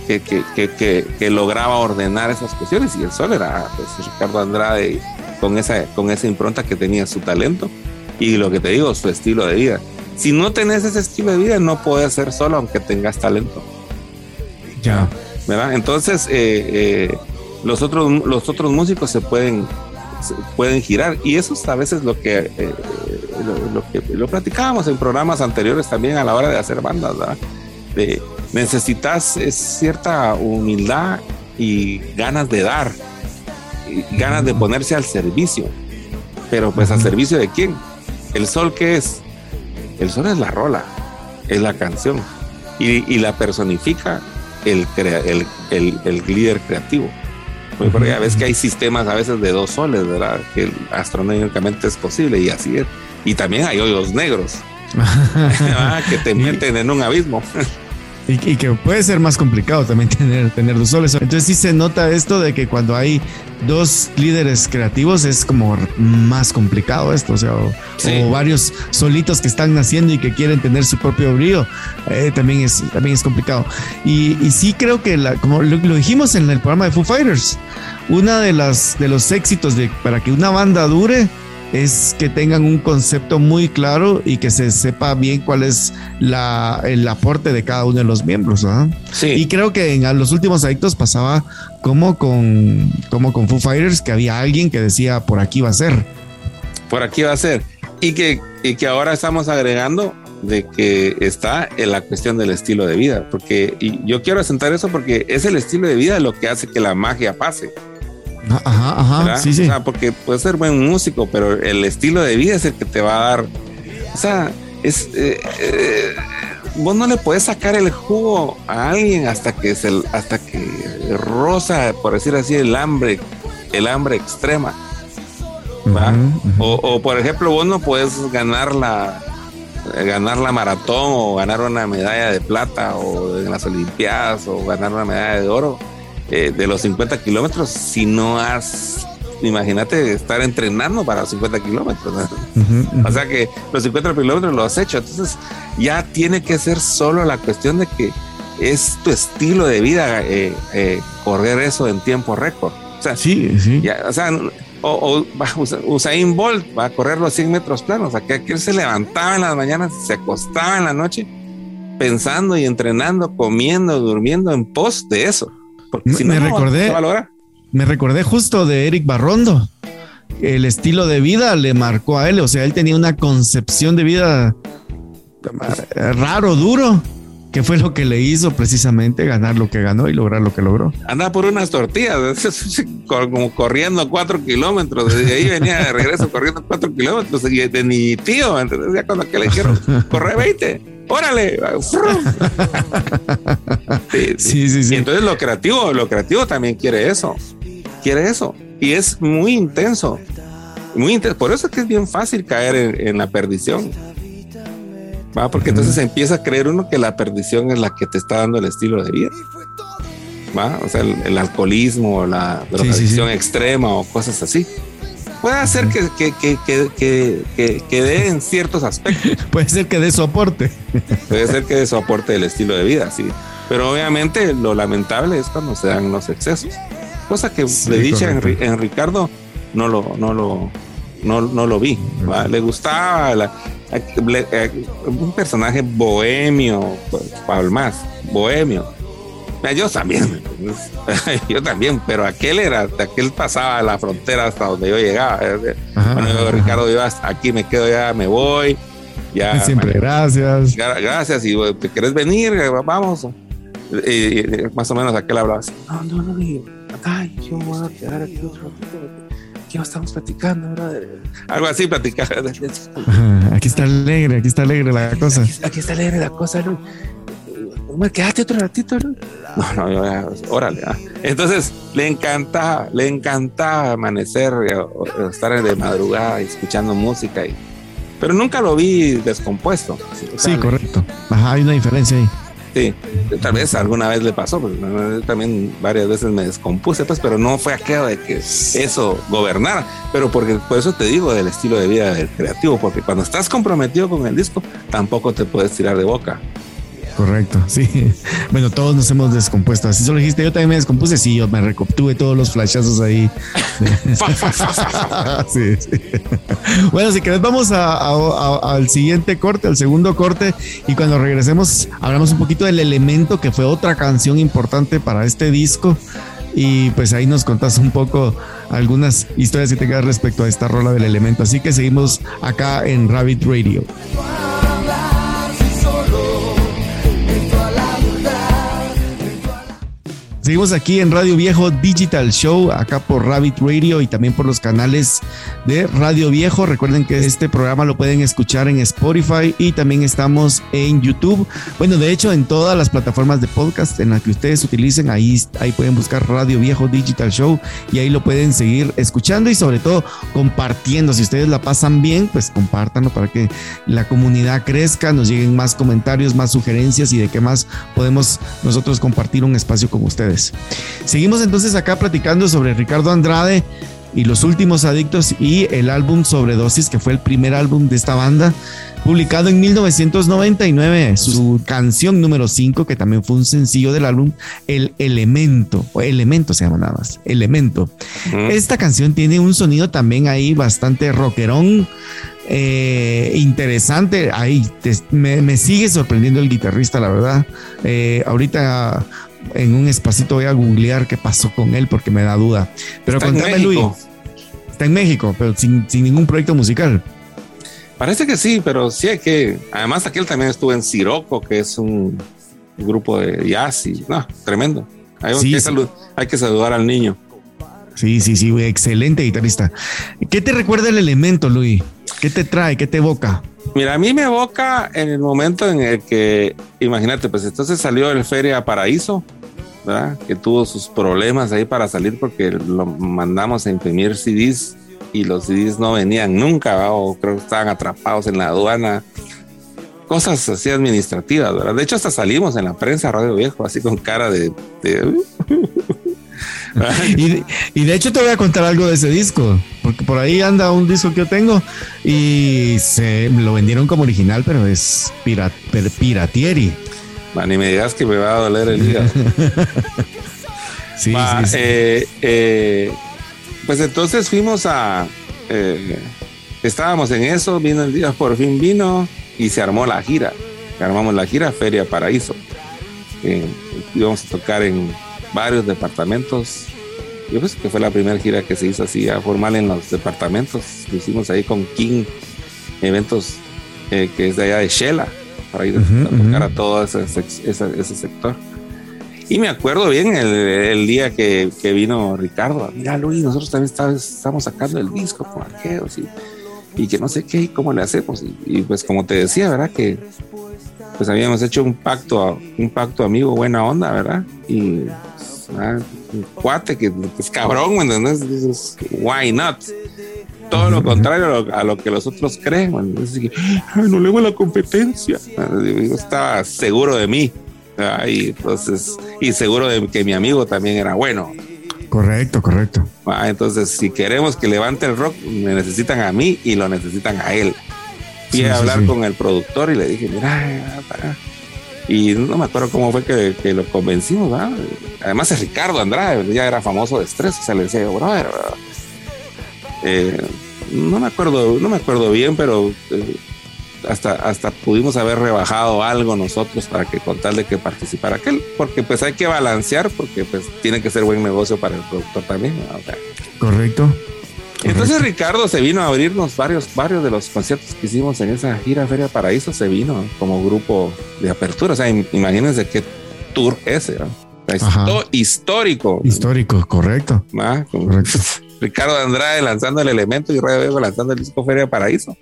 que, que, que, que, lograba ordenar esas cuestiones. Y el sol era pues, Ricardo Andrade con esa, con esa impronta que tenía su talento y lo que te digo, su estilo de vida. Si no tenés ese estilo de vida, no puedes ser solo aunque tengas talento. Ya. ¿Verdad? Entonces, eh, eh, los otros, los otros músicos se pueden, pueden girar. Y eso es a veces lo que, eh, lo, que lo platicábamos en programas anteriores también a la hora de hacer bandas, ¿verdad? De, necesitas es cierta humildad y ganas de dar, y ganas de ponerse al servicio. Pero pues al servicio de quién? El sol qué es? El sol es la rola, es la canción. Y, la personifica el, el, el, el líder creativo. Porque a veces que hay sistemas a veces de dos soles, ¿verdad? Que astronómicamente es posible y así es. Y también hay hoyos negros que te meten en un abismo. Y, que puede ser más complicado también tener, tener dos soles. Entonces sí se nota esto de que cuando hay dos líderes creativos es como más complicado esto, o sea, o, varios solitos que están naciendo y que quieren tener su propio brillo, eh, también, es, también es complicado. Y, y sí creo que, la, como lo, lo, dijimos en el programa de Foo Fighters, una de las de los éxitos de para que una banda dure es que tengan un concepto muy claro y que se sepa bien cuál es la, el aporte de cada uno de los miembros. Sí. Y creo que en los últimos adictos pasaba como con, como con Foo Fighters, que había alguien que decía por aquí va a ser. Por aquí va a ser. Y que, y que ahora estamos agregando de que está en la cuestión del estilo de vida, porque y yo quiero asentar eso porque es el estilo de vida lo que hace que la magia pase. Ajá, ajá, sí, sí. O sea, porque puede ser buen músico, pero el estilo de vida es el que te va a dar. O sea, es. Eh, eh, vos no le puedes sacar el jugo a alguien hasta que se, hasta que rosa, por decir así, el hambre, el hambre extrema. O, por ejemplo, vos no puedes ganar la ganar la maratón o ganar una medalla de plata o en las olimpiadas o ganar una medalla de oro eh, de los 50 kilómetros si no has, imagínate estar entrenando para los 50 kilómetros. O sea que los 50 kilómetros lo has hecho. Entonces ya tiene que ser solo la cuestión de que es tu estilo de vida eh, eh, correr eso en tiempo récord. O sea, sí, sí. o sea, o, Usain Bolt va a correr los 100 metros planos. O sea, que aquel se levantaba en las mañanas, se acostaba en la noche pensando y entrenando, comiendo, durmiendo en pos de eso me, recordé, me recordé justo de Eric Barrondo. El estilo de vida le marcó a él, o sea, él tenía una concepción de vida raro, duro, que fue lo que le hizo precisamente ganar lo que ganó y lograr lo que logró. Anda por unas tortillas, como corriendo cuatro kilómetros, desde ahí venía de regreso corriendo cuatro kilómetros, y de mi tío, entonces ya cuando que le dijeron, corre 20 órale. sí, sí, sí, Y entonces lo creativo, lo creativo también quiere eso. Quiere eso. Y es muy intenso. Muy intenso. Por eso es que es bien fácil caer en, la perdición. ¿Va? Porque entonces empieza a creer uno que la perdición es la que te está dando el estilo de vida. ¿Va? O sea, el, alcoholismo, la drogadicción extrema o cosas así puede hacer que, que, que, que, que dé en ciertos aspectos. puede ser que dé soporte. puede ser que dé soporte del estilo de vida, sí. Pero obviamente lo lamentable es cuando se dan los excesos. Cosa que de dicha en, Ricardo no lo, no lo, no, no lo vi. Le gustaba eh, un personaje bohemio, pues, Pablo más, bohemio. Yo también, yo también, pero aquel era, aquel pasaba la frontera hasta donde yo llegaba. bueno, Ricardo, yo hasta aquí me quedo ya, me voy. Ya, Siempre gracias. Gracias, y te querés venir, vamos. Y, más o menos aquel hablaba así, no, no, no, yo voy a quedar aquí otro ratito aquí estamos platicando, brother. Algo así, platicar. aquí está alegre, aquí está alegre la cosa. Aquí, está alegre la cosa, ¿no? Quédate otro ratito, ¿no? No, no, órale. Ah. Entonces, le encantaba, le encantaba amanecer, eh, estar de madrugada escuchando música y pero nunca lo vi descompuesto. sí, correcto. Ajá, hay una diferencia ahí. Sí, tal vez alguna vez le pasó, pues también varias veces me descompuse, pues, pero no fue aquello de que eso gobernara. Pero porque por eso te digo del estilo de vida del creativo, porque cuando estás comprometido con el disco, tampoco te puedes tirar de boca. Correcto, sí. Bueno, todos nos hemos descompuesto. Así solo dijiste, yo también me descompuse. Sí, yo me recoptuve todos los flashazos ahí. sí, sí. Bueno, si querés, vamos al siguiente corte, al segundo corte. Y cuando regresemos, hablamos un poquito del elemento que fue otra canción importante para este disco. Y pues ahí nos contás un poco algunas historias que tengas respecto a esta rola del elemento. Así que seguimos acá en Rabbit Radio. Seguimos aquí en Radio Viejo Digital Show, acá por Rabbit Radio y también por los canales de Radio Viejo. Recuerden que este programa lo pueden escuchar en Spotify y también estamos en YouTube. Bueno, de hecho, en todas las plataformas de podcast en las que ustedes utilicen, ahí, ahí pueden buscar Radio Viejo Digital Show y ahí lo pueden seguir escuchando y sobre todo compartiendo. Si ustedes la pasan bien, pues compártanlo para que la comunidad crezca, nos lleguen más comentarios, más sugerencias y de qué más podemos nosotros compartir un espacio con ustedes. Seguimos entonces acá platicando sobre Ricardo Andrade y los últimos adictos y el álbum Sobredosis, que fue el primer álbum de esta banda, publicado en 1999, su canción número 5, que también fue un sencillo del álbum, El Elemento, o Elemento se llama nada más, Elemento. Esta canción tiene un sonido también ahí bastante rockerón, eh, interesante. Ahí me, sigue sorprendiendo el guitarrista, la verdad. Eh, ahorita en un espacito voy a googlear qué pasó con él porque me da duda. Pero está contame, Luis. Está en México, pero sin, ningún proyecto musical. Parece que sí, pero sí hay que. Además, aquel también estuvo en Siroco, que es un grupo de jazz y no, tremendo. Hay, que, hay que saludar al niño. Sí, sí, sí, excelente guitarrista. ¿Qué te recuerda el elemento, Luis? ¿Qué te trae? ¿Qué te evoca? Mira, a mí me evoca en el momento en el que, imagínate, pues entonces salió el Feria Paraíso, ¿verdad? Que tuvo sus problemas ahí para salir porque lo mandamos a imprimir CDs y los CDs no venían nunca, o creo que estaban atrapados en la aduana. Cosas así administrativas, ¿verdad? De hecho, hasta salimos en la prensa Radio Viejo, así con cara de. y, de hecho te voy a contar algo de ese disco, porque por ahí anda un disco que yo tengo y se lo vendieron como original, pero es pirat, piratieri. ni me digas que me va a doler el día. sí, sí, eh, eh, pues entonces fuimos a... Eh, estábamos en eso, vino el día, por fin vino y se armó la gira. Armamos la gira Feria Paraíso. íbamos a tocar en varios departamentos. Yo pues que fue la primera gira que se hizo así a formal en los departamentos. Lo hicimos ahí con King Eventos, eh, que es de allá de Shela, para ir a tocar a todo ese, ese, sector. Y me acuerdo bien el, día que, que, vino Ricardo. Mira, Luis, nosotros también estamos sacando el disco con arqueos y, y, que no sé qué y cómo le hacemos. Y, pues, como te decía, ¿verdad? Que pues habíamos hecho un pacto, un pacto amigo, buena onda, ¿verdad? Y un cuate que, es cabrón, ¿me entiendes? why not? Todo lo contrario a lo, que los otros creen, no le voy la competencia. Yo estaba seguro de mí. Y entonces, y seguro de que mi amigo también era bueno. Correcto, correcto. entonces, si queremos que levante el rock, me necesitan a mí y lo necesitan a él. Fui a hablar con el productor y le dije, mira, Y no me acuerdo cómo fue que, lo convencimos, ¿verdad? Además es Ricardo Andrade, ya era famoso de estrés, o sea, le decía, brother, eh, no me acuerdo, no me acuerdo bien, pero eh, hasta, hasta pudimos haber rebajado algo nosotros para que con tal de que participara aquel, porque pues hay que balancear, porque pues tiene que ser buen negocio para el productor también. Correcto. Entonces Ricardo se vino a abrirnos varios, varios de los conciertos que hicimos en esa gira Feria Paraíso, se vino como grupo de apertura. O sea, imagínense qué tour ese, histórico. Histórico, correcto. Ricardo Andrade lanzando el elemento y Radio Bebo lanzando el disco Feria Paraíso.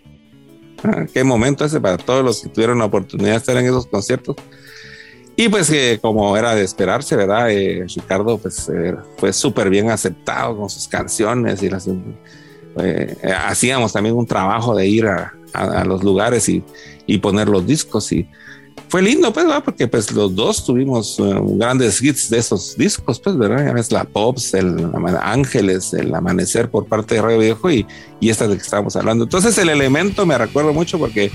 Ah, qué momento ese para todos los que tuvieron la oportunidad de estar en esos conciertos. Y pues que como era de esperarse, ¿verdad? Eh, Ricardo pues eh, fue súper bien aceptado con sus canciones y las... Eh, hacíamos también un trabajo de ir a, los lugares y, y, poner los discos y fue lindo pues ¿verdad? porque pues los dos tuvimos grandes hits de esos discos pues verdad ya ves la Pops el Ángeles el Amanecer por parte de Radio Viejo y, y esta de que estábamos hablando entonces el elemento me recuerdo mucho porque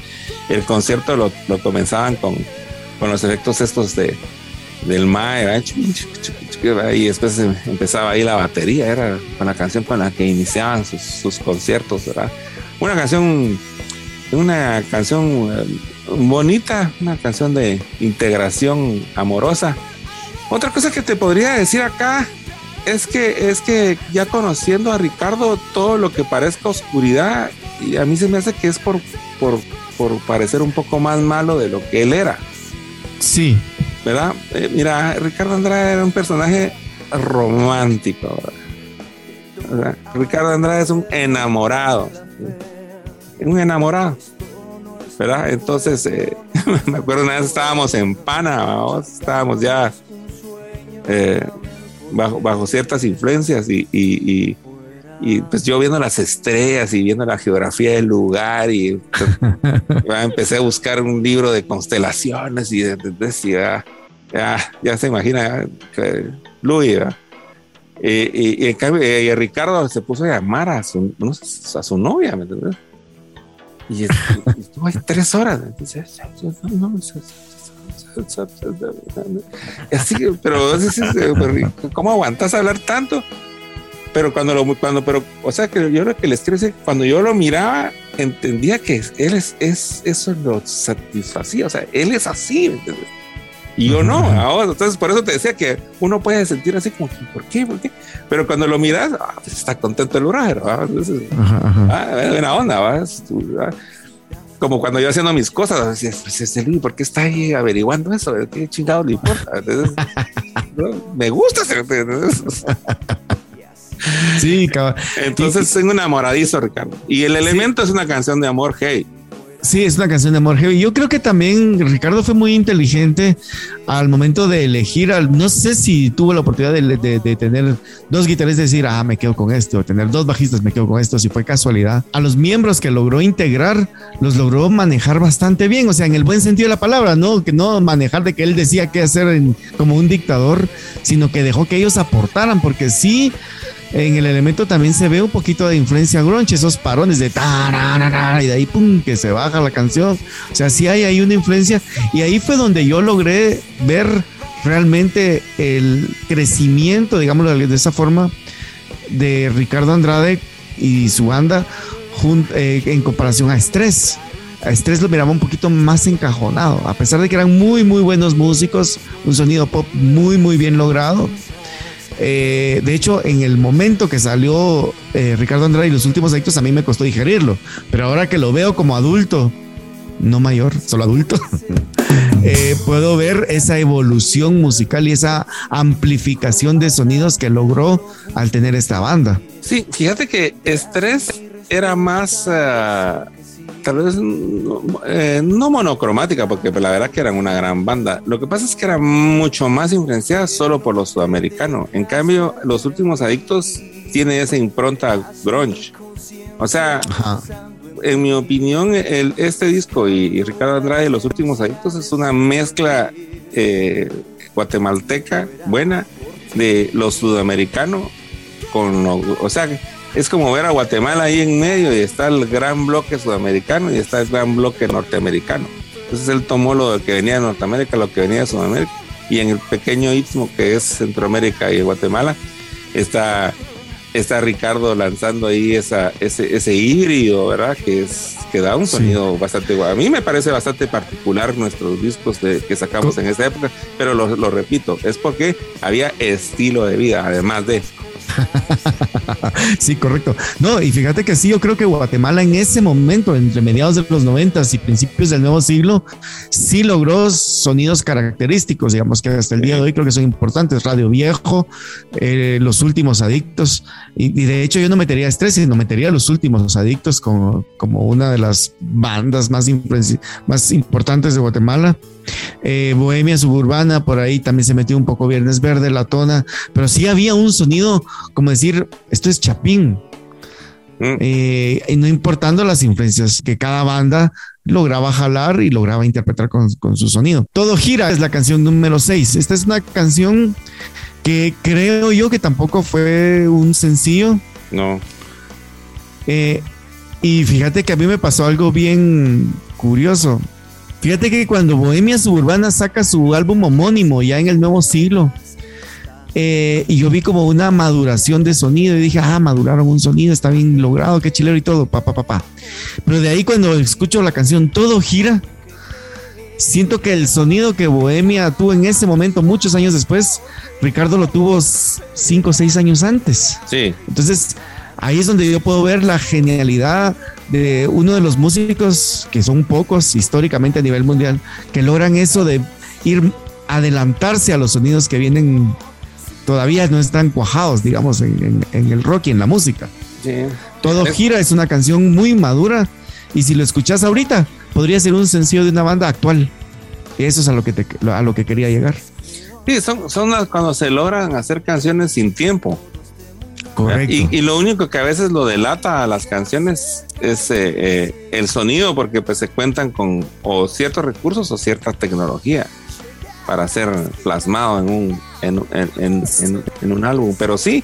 el concierto lo, lo comenzaban con con los efectos estos de del mae, y después empezaba ahí la batería, era con la canción con la que iniciaban sus, conciertos, ¿verdad? Una canción, una canción eh, bonita, una canción de integración amorosa. Otra cosa que te podría decir acá es que es que ya conociendo a Ricardo todo lo que parezca oscuridad y a mí se me hace que es por por, por parecer un poco más malo de lo que él era. Sí. ¿Verdad? Eh, mira, Ricardo Andrade era un personaje romántico. Ricardo Andrade es un enamorado. Un enamorado. ¿Verdad? Entonces, eh, me acuerdo una vez estábamos en Pana, estábamos ya eh, bajo, bajo ciertas influencias y, y pues yo viendo las estrellas y viendo la geografía del lugar y empecé a buscar un libro de constelaciones y decía, ya, ya se imagina Luis, y, en cambio, y Ricardo se puso a llamar a su, a su novia, ¿me entiendes? Y, estuvo ahí tres horas. Así, pero ¿cómo aguantas hablar tanto? Pero cuando lo, cuando, pero, o sea, que yo creo que el estrés, cuando yo lo miraba, entendía que él es, es eso lo satisfacía, o sea, él es así, Y yo no, ahora, entonces por eso te decía que uno puede sentir así como, ¿por qué? ¿Por qué? Pero cuando lo miras, ah, pues está contento el brother, entonces, ah, buena onda, ¿va? como cuando yo haciendo mis cosas, pues ¿por qué está ahí averiguando eso? ¿Qué chingado le importa? Entonces, me gusta hacer, Sí, Entonces tengo enamoradizo, Ricardo. Y el elemento es una canción de amor, hey. Sí, es una canción de amor heavy. Yo creo que también Ricardo fue muy inteligente al momento de elegir. no sé si tuvo la oportunidad de, tener dos guitarristas y decir, ah, me quedo con esto, tener dos bajistas, me quedo con esto, si fue casualidad. A los miembros que logró integrar, los logró manejar bastante bien, o sea, en el buen sentido de la palabra, no que no manejar de que él decía qué hacer como un dictador, sino que dejó que ellos aportaran, porque sí en el elemento también se ve un poquito de influencia grunge, esos parones de ta y de ahí pum que se baja la canción. O sea, sí hay ahí una influencia y ahí fue donde yo logré ver realmente el crecimiento, digámoslo de esa forma, de Ricardo Andrade y su banda eh, en comparación a Estrés. A Estrés lo miraba un poquito más encajonado, a pesar de que eran muy, muy buenos músicos, un sonido pop muy, muy bien logrado eh, de hecho, en el momento que salió eh, Ricardo Andrade y los últimos actos, a mí me costó digerirlo. Pero ahora que lo veo como adulto, no mayor, solo adulto, eh, puedo ver esa evolución musical y esa amplificación de sonidos que logró al tener esta banda. Sí, fíjate que Estrés era más ah, tal vez eh, no monocromática, porque la verdad que eran una gran banda. Lo que pasa es que era mucho más influenciada solo por los sudamericanos. En cambio, los últimos adictos tienen esa impronta grunge. O sea, en mi opinión, el, este disco y, Ricardo Andrade, los últimos adictos, es una mezcla eh, guatemalteca buena de los sudamericanos con, o sea, es como ver a Guatemala ahí en medio y está el gran bloque sudamericano y está el gran bloque norteamericano. Entonces él tomó lo que venía de Norteamérica, lo que venía de Sudamérica, y en el pequeño istmo que es Centroamérica y Guatemala, está, está Ricardo lanzando ahí esa, ese, ese híbrido, ¿verdad? Que, es, que da un sonido bastante bastante... A mí me parece bastante particular nuestros discos de, que sacamos en esa época, pero lo, lo repito, es porque había estilo de vida, además de... sí, correcto. No, y fíjate que sí, yo creo que Guatemala en ese momento, entre mediados de los noventas y principios del nuevo siglo, sí logró sonidos característicos, digamos que hasta el día de hoy creo que son importantes. Radio Viejo, eh, Los Últimos Adictos, y, de hecho yo no metería Estrés, sino metería Los Últimos Adictos como, como una de las bandas más, más importantes de Guatemala. Eh, Bohemia Suburbana, por ahí también se metió un poco Viernes Verde, La Tona, pero sí había un sonido como decir, esto es Chapín. Mm. Eh, y no importando las influencias que cada banda lograba jalar y lograba interpretar con, su sonido. Todo gira es la canción número 6. Esta es una canción que creo yo que tampoco fue un sencillo. No. Eh, y fíjate que a mí me pasó algo bien curioso. Fíjate que cuando Bohemia Suburbana saca su álbum homónimo ya en el nuevo siglo, eh, y yo vi como una maduración de sonido y dije, ah, maduraron un sonido, está bien logrado, qué chilero y todo, papá, papá. Pero de ahí cuando escucho la canción Todo gira, siento que el sonido que Bohemia tuvo en ese momento, muchos años después, Ricardo lo tuvo cinco o seis años antes. Sí. Entonces, ahí es donde yo puedo ver la genialidad de uno de los músicos, que son pocos históricamente a nivel mundial, que logran eso de ir adelantarse a los sonidos que vienen todavía no están cuajados, digamos, en, el rock y en la música. Todo gira es una canción muy madura y si lo escuchas ahorita, podría ser un sencillo de una banda actual. Eso es a lo que, a lo que quería llegar. Sí, son, son cuando se logran hacer canciones sin tiempo. Correcto. Y, lo único que a veces lo delata a las canciones es eh, eh, el sonido, porque pues se cuentan con o ciertos recursos o cierta tecnología para ser plasmado en un, en, un álbum. Pero sí,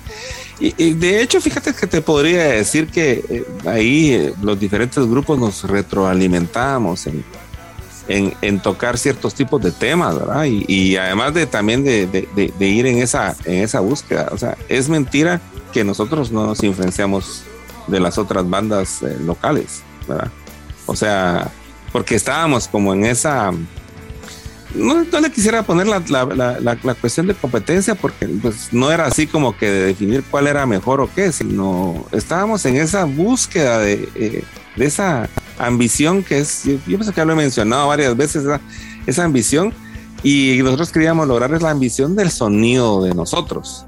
y, de hecho, fíjate que te podría decir que eh, ahí los diferentes grupos nos retroalimentamos en, en, tocar ciertos tipos de temas, ¿verdad? Y, además de también de, de, ir en esa, en esa búsqueda. O sea, es mentira que nosotros no nos influenciamos de las otras bandas eh, locales, ¿verdad? O sea, porque estábamos como en esa... No, le quisiera poner la, la, la, cuestión de competencia porque pues no era así como que de definir cuál era mejor o qué, sino estábamos en esa búsqueda de, eh, de esa ambición que es, yo, pienso que ya lo he mencionado varias veces, esa, esa ambición y nosotros queríamos lograr es la ambición del sonido de nosotros.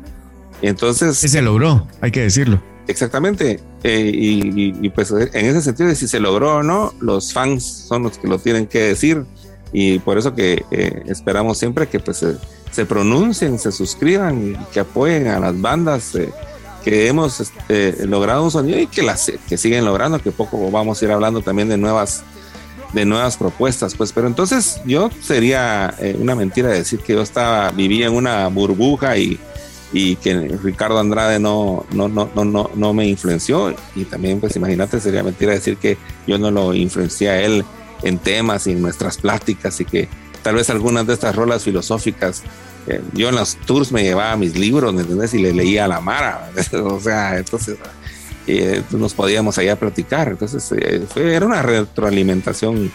Entonces. Se logró, hay que decirlo. Exactamente. Eh, y, pues en ese sentido de si se logró o no, los fans son los que lo tienen que decir. Y por eso que eh, esperamos siempre que pues se, pronuncien, se suscriban y que apoyen a las bandas eh, que hemos este, logrado un sonido y que las que siguen logrando, que poco vamos a ir hablando también de nuevas de nuevas propuestas, pues, pero entonces yo sería una mentira decir que yo estaba, vivía en una burbuja y, y que Ricardo Andrade no, no, no, no, no, me influenció. Y también, pues imagínate, sería mentira decir que yo no lo influencié a él en temas y en nuestras pláticas y que tal vez algunas de estas rolas filosóficas, eh, yo en los tours me llevaba mis libros, ¿me entiendes? Y le leía a la Mara, o sea, entonces eh, nos podíamos allá platicar. Entonces eh, fue, era una retroalimentación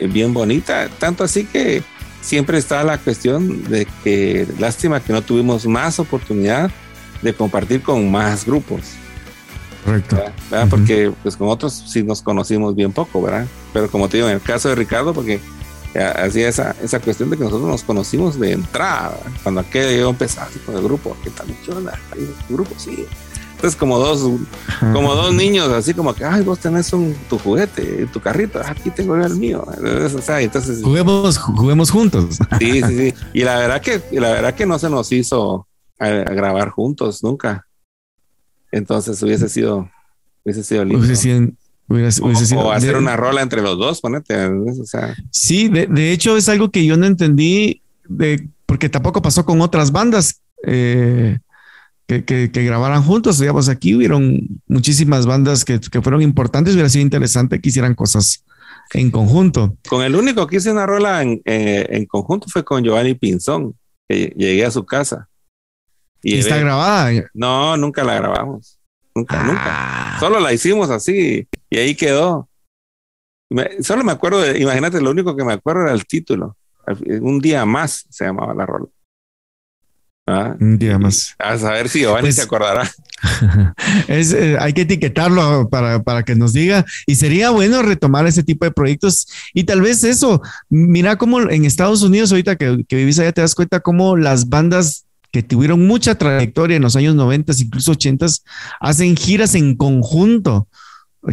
bien bonita, tanto así que siempre está la cuestión de que lástima que no tuvimos más oportunidad de compartir con más grupos. Correcto. Porque pues con otros sí nos conocimos bien poco, ¿verdad? Pero como te digo, en el caso de Ricardo, porque hacía esa, esa cuestión de que nosotros nos conocimos de entrada, cuando aquel yo empezaba con el grupo, ¿qué tal? ¿Qué grupo, sí. Entonces, como dos, como dos niños, así como que, ay, vos tenés un, tu juguete, tu carrito, ah, aquí tengo el mío. Entonces, juguemos, juguemos juntos. Sí, sí, sí. Y la verdad que, la verdad que no se nos hizo a, grabar juntos nunca. Entonces hubiese sido, hubiese sido lindo. Hubiese sido, o, hacer una rola entre los dos, ponete. O sea. Sí, de, de, hecho es algo que yo no entendí, de, porque tampoco pasó con otras bandas. Eh, que, grabaran juntos. Digamos, aquí hubieron muchísimas bandas que, fueron importantes. Hubiera sido interesante que hicieran cosas en conjunto. Con el único que hice una rola en, en conjunto fue con Giovanni Pinzón, que llegué a su casa. ¿Y, está grabada? No, nunca la grabamos. Nunca, nunca. Ah. Solo la hicimos así y ahí quedó. solo me acuerdo, de, imagínate, lo único que me acuerdo era el título. Un día más se llamaba la rola. ¿Ah? Un día más. A saber si Giovanni pues se acordará. es, eh, hay que etiquetarlo para, para, que nos diga. Y sería bueno retomar ese tipo de proyectos. Y tal vez eso, mira cómo en Estados Unidos, ahorita que, que vivís allá, te das cuenta cómo las bandas que tuvieron mucha trayectoria en los años 90, incluso 80, hacen giras en conjunto,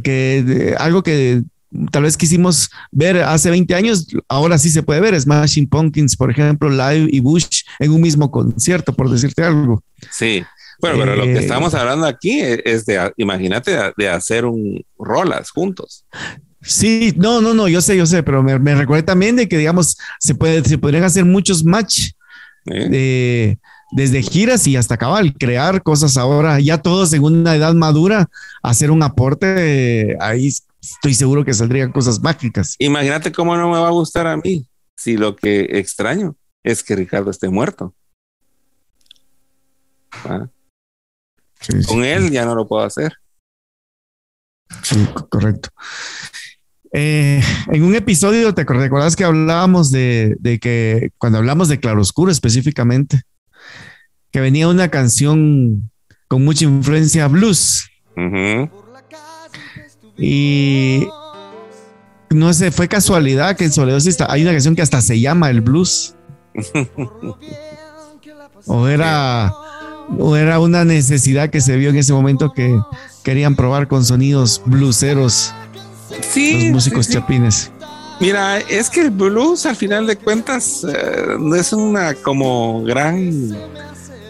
que algo que tal vez quisimos ver hace 20 años, ahora sí se puede ver, Smashing Pumpkins, por ejemplo, Live y Bush en un mismo concierto, por decirte algo. Sí, bueno, pero lo que eh, estamos hablando aquí es de, imagínate, de hacer un rolas juntos. Sí, no, no, no, yo sé, yo sé, pero me, me recuerdo también de que, digamos, se, puede, se podrían hacer muchos match. de desde giras y hasta cabal, crear cosas ahora, ya todos en una edad madura, hacer un aporte, ahí estoy seguro que saldrían cosas mágicas. Imagínate cómo no me va a gustar a mí si lo que extraño es que Ricardo esté muerto. ¿Ah? Con él ya no lo puedo hacer. Sí, correcto. Eh, en un episodio, ¿te acuerdas que hablábamos de, de, que cuando hablamos de claroscuro específicamente, que venía una canción con mucha influencia blues. Y no sé, fue casualidad que en Soledad hay una canción que hasta se llama el blues. o era o era una necesidad que se vio en ese momento que querían probar con sonidos blueseros sí, los músicos chapines. Mira, es que el blues al final de cuentas eh, no es una como gran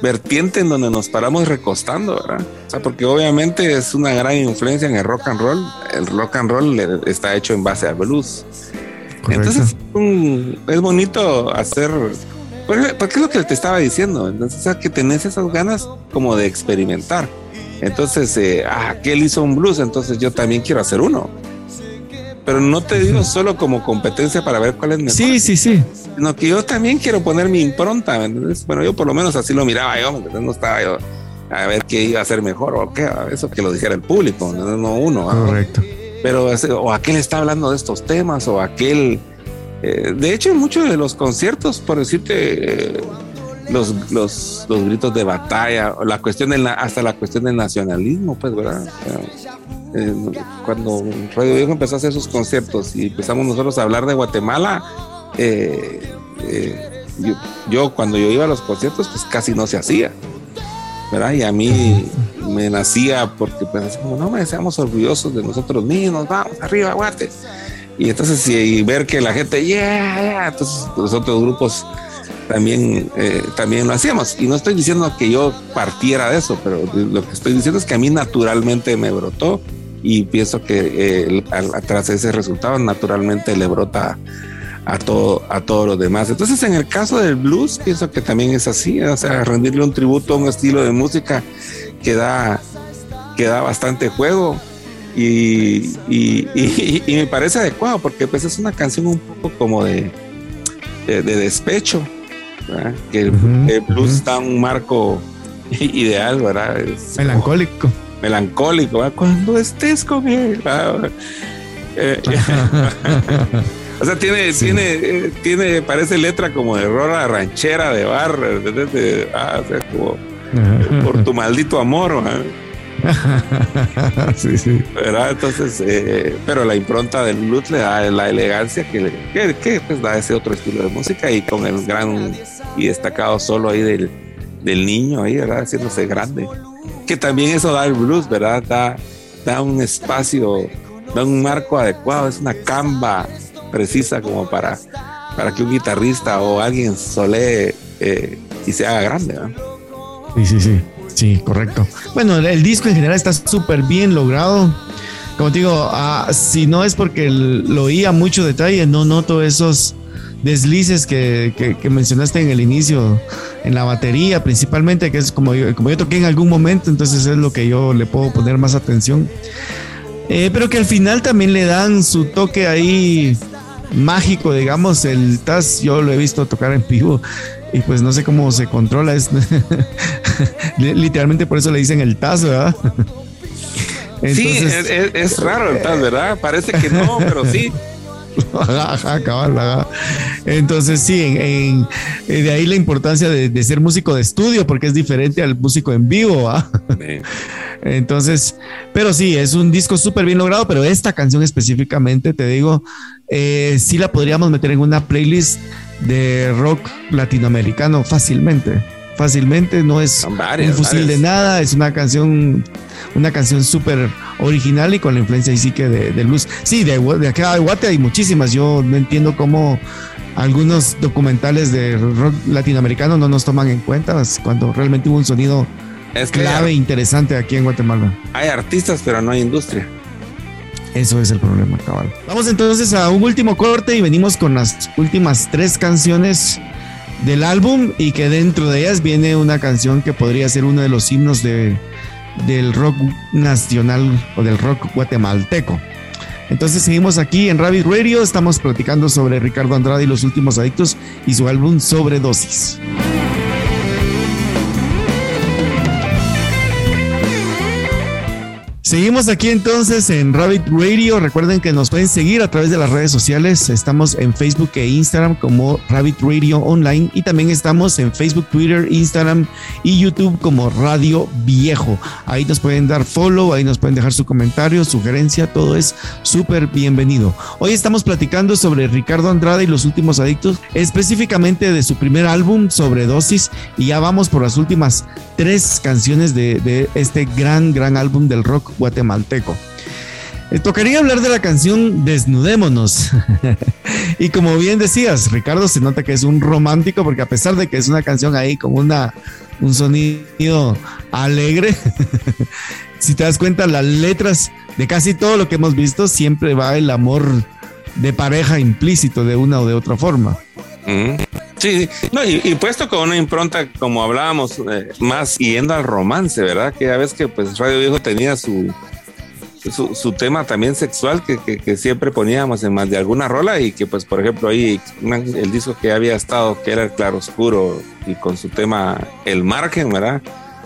vertiente en donde nos paramos recostando, ¿verdad? O sea, porque obviamente es una gran influencia en el rock and roll. El rock and roll está hecho en base a blues. Entonces, es bonito hacer. Porque es lo que te estaba diciendo. Entonces, o sea, que tenés esas ganas como de experimentar. Entonces, eh, ah, que él hizo un blues, entonces yo también quiero hacer uno pero no te digo solo como competencia para ver cuál es mejor. Sí, sí, sí. Sino que yo también quiero poner mi impronta, Bueno, yo por lo menos así lo miraba yo, No estaba yo a ver qué iba a ser mejor o qué, eso que lo dijera el público, no, uno. Correcto. Pero, o aquel está hablando de estos temas, o aquel. Eh, de hecho, en muchos de los conciertos, por decirte, eh, los, los, los, gritos de batalla, la cuestión de hasta la cuestión del nacionalismo, pues, ¿verdad? Eh, cuando Radio Viejo empezó a hacer sus conciertos y empezamos nosotros a hablar de Guatemala, eh, eh, yo, cuando yo iba a los conciertos, pues casi no se hacía, ¿verdad? Y a mí me nacía porque pues no, me seamos orgullosos de nosotros mismos, vamos arriba, Guate. Y entonces, y, ver que la gente, yeah, yeah, entonces los otros grupos también, también lo hacíamos. Y no estoy diciendo que yo partiera de eso, pero lo que estoy diciendo es que a mí naturalmente me brotó y pienso que eh, tras ese resultado naturalmente le brota a todo a todos los demás. Entonces en el caso del blues pienso que también es así, o sea, rendirle un tributo a un estilo de música que da, que da bastante juego y, me parece adecuado porque pues es una canción un poco como de, despecho, que el, blues da un marco ideal, ¿verdad? Melancólico melancólico, cuando estés con él. Eh, o sea, tiene, tiene, eh, tiene, parece letra como de rola ranchera de bar, ah, como por tu maldito amor. sí, sí. ¿verdad? Entonces, eh, pero la impronta del blues le da la elegancia que, que, pues da ese otro estilo de música y con el gran y destacado solo ahí del, del niño ahí, ¿verdad? Haciéndose grande que también eso da el blues, ¿verdad? Da, da un espacio, da un marco adecuado, es una camba precisa como para, para que un guitarrista o alguien solee eh, y se haga grande, ¿verdad? Sí, sí, sí, sí, correcto. Bueno, el disco en general está súper bien logrado. Como te digo, ah, si no es porque lo oía mucho detalle, no noto esos deslices que, mencionaste en el inicio, en la batería principalmente, que es como yo, como yo toqué en algún momento, entonces es lo que yo le puedo poner más atención. Eh, pero que al final también le dan su toque ahí mágico, digamos, el Taz, yo lo he visto tocar en vivo y pues no sé cómo se controla, es literalmente por eso le dicen el Taz, ¿verdad? sí, es, raro el Taz, ¿verdad? Parece que no, pero sí. Entonces, sí, en, eh, de ahí la importancia de, ser músico de estudio, porque es diferente al músico en vivo. Entonces, pero sí, es un disco súper bien logrado, pero esta canción específicamente, te digo, eh, sí la podríamos meter en una playlist de rock latinoamericano fácilmente. Fácilmente, no es un fusil de nada, es una canción, una canción súper original y con la influencia ahí sí que de, de luz. Sí, de, de acá de Guate hay muchísimas. Yo no entiendo cómo algunos documentales de rock latinoamericano no nos toman en cuenta cuando realmente hubo un sonido es clave interesante aquí en Guatemala. Hay artistas, pero no hay industria. Eso es el problema, cabal. Vamos entonces a un último corte y venimos con las últimas tres canciones del álbum y que dentro de ellas viene una canción que podría ser uno de los himnos de, del rock nacional o del rock guatemalteco. Entonces seguimos aquí en Rabbit Radio, estamos platicando sobre Ricardo Andrade y los últimos adictos y su álbum Sobredosis. Seguimos aquí entonces en Rabbit Radio. Recuerden que nos pueden seguir a través de las redes sociales. Estamos en Facebook e Instagram como Rabbit Radio Online y también estamos en Facebook, Twitter, Instagram y YouTube como Radio Viejo. Ahí nos pueden dar follow, ahí nos pueden dejar su comentario, sugerencia, todo es súper bienvenido. Hoy estamos platicando sobre Ricardo Andrade y los últimos adictos, específicamente de su primer álbum, Sobredosis, y ya vamos por las últimas tres canciones de, de este gran, gran álbum del rock guatemalteco. Eh, tocaría hablar de la canción Desnudémonos. y como bien decías, Ricardo se nota que es un romántico porque a pesar de que es una canción ahí con una, un sonido alegre, si te das cuenta, las letras de casi todo lo que hemos visto siempre va el amor de pareja implícito de una o de otra forma. Sí, no, y, puesto con una impronta, como hablábamos, eh, más yendo al romance, ¿verdad? Que ya ves que pues Radio Viejo tenía su, su, tema también sexual que, siempre poníamos en más de alguna rola y que pues por ejemplo ahí el disco que había estado, que era el claroscuro y con su tema El Margen, ¿verdad?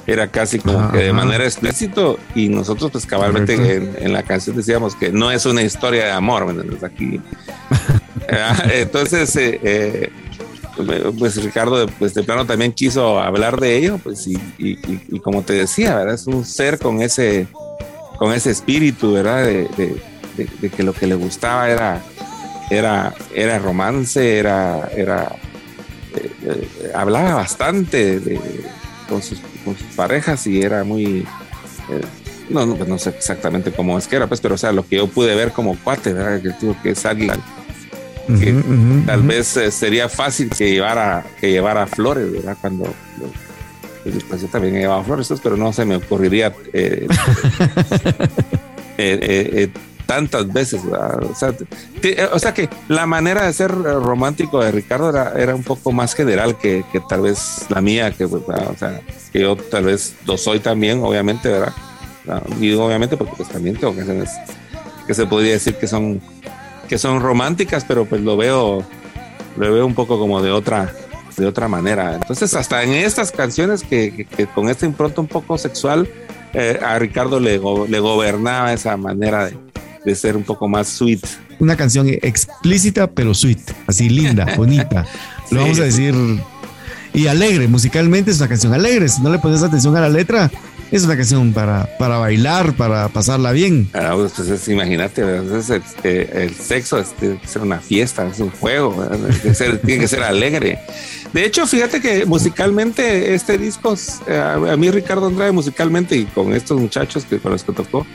Era casi como que de manera explícito y nosotros pues cabalmente en, la canción decíamos que no es una historia de amor, ¿me entiendes? Aquí. Entonces, eh, eh pues Ricardo pues de plano también quiso hablar de ello, pues y, como te decía, ¿verdad? Es un ser con ese, con ese espíritu, ¿verdad? De, que lo que le gustaba era, era, era romance, era, era eh, eh, hablaba bastante con sus, parejas y era muy... Eh, no, no, pues no sé exactamente cómo es que era, pues, pero o sea, lo que yo pude ver como cuate, ¿verdad? Que tuvo que salir que tal vez eh, sería fácil que llevara, que llevara flores, ¿verdad? Cuando pues yo también he llevado flores, pero no se me ocurriría eh, eh, tantas veces. O sea, o sea, que la manera de ser romántico de Ricardo era, era un poco más general que, que tal vez la mía, que, pues, o sea, que yo tal vez lo soy también, obviamente, ¿verdad? Y obviamente porque pues también tengo canciones que se podría decir que son que son románticas, pero pues lo veo, lo veo un poco como de otra, de otra manera. Entonces, hasta en estas canciones que, con esta impronta un poco sexual, eh, a Ricardo le, le gobernaba esa manera de, de, ser un poco más sweet. Una canción explícita, pero sweet, así linda, bonita. Lo vamos a decir. Y alegre, musicalmente es una canción alegre. Si no le pones atención a la letra, es una canción para, para bailar, para pasarla bien. Ah, pues imagínate, este, el sexo es, ser una fiesta, es un juego, tiene que ser alegre. De hecho, fíjate que musicalmente este disco, eh, a mí Ricardo Andrade musicalmente y con estos muchachos que con los que tocó,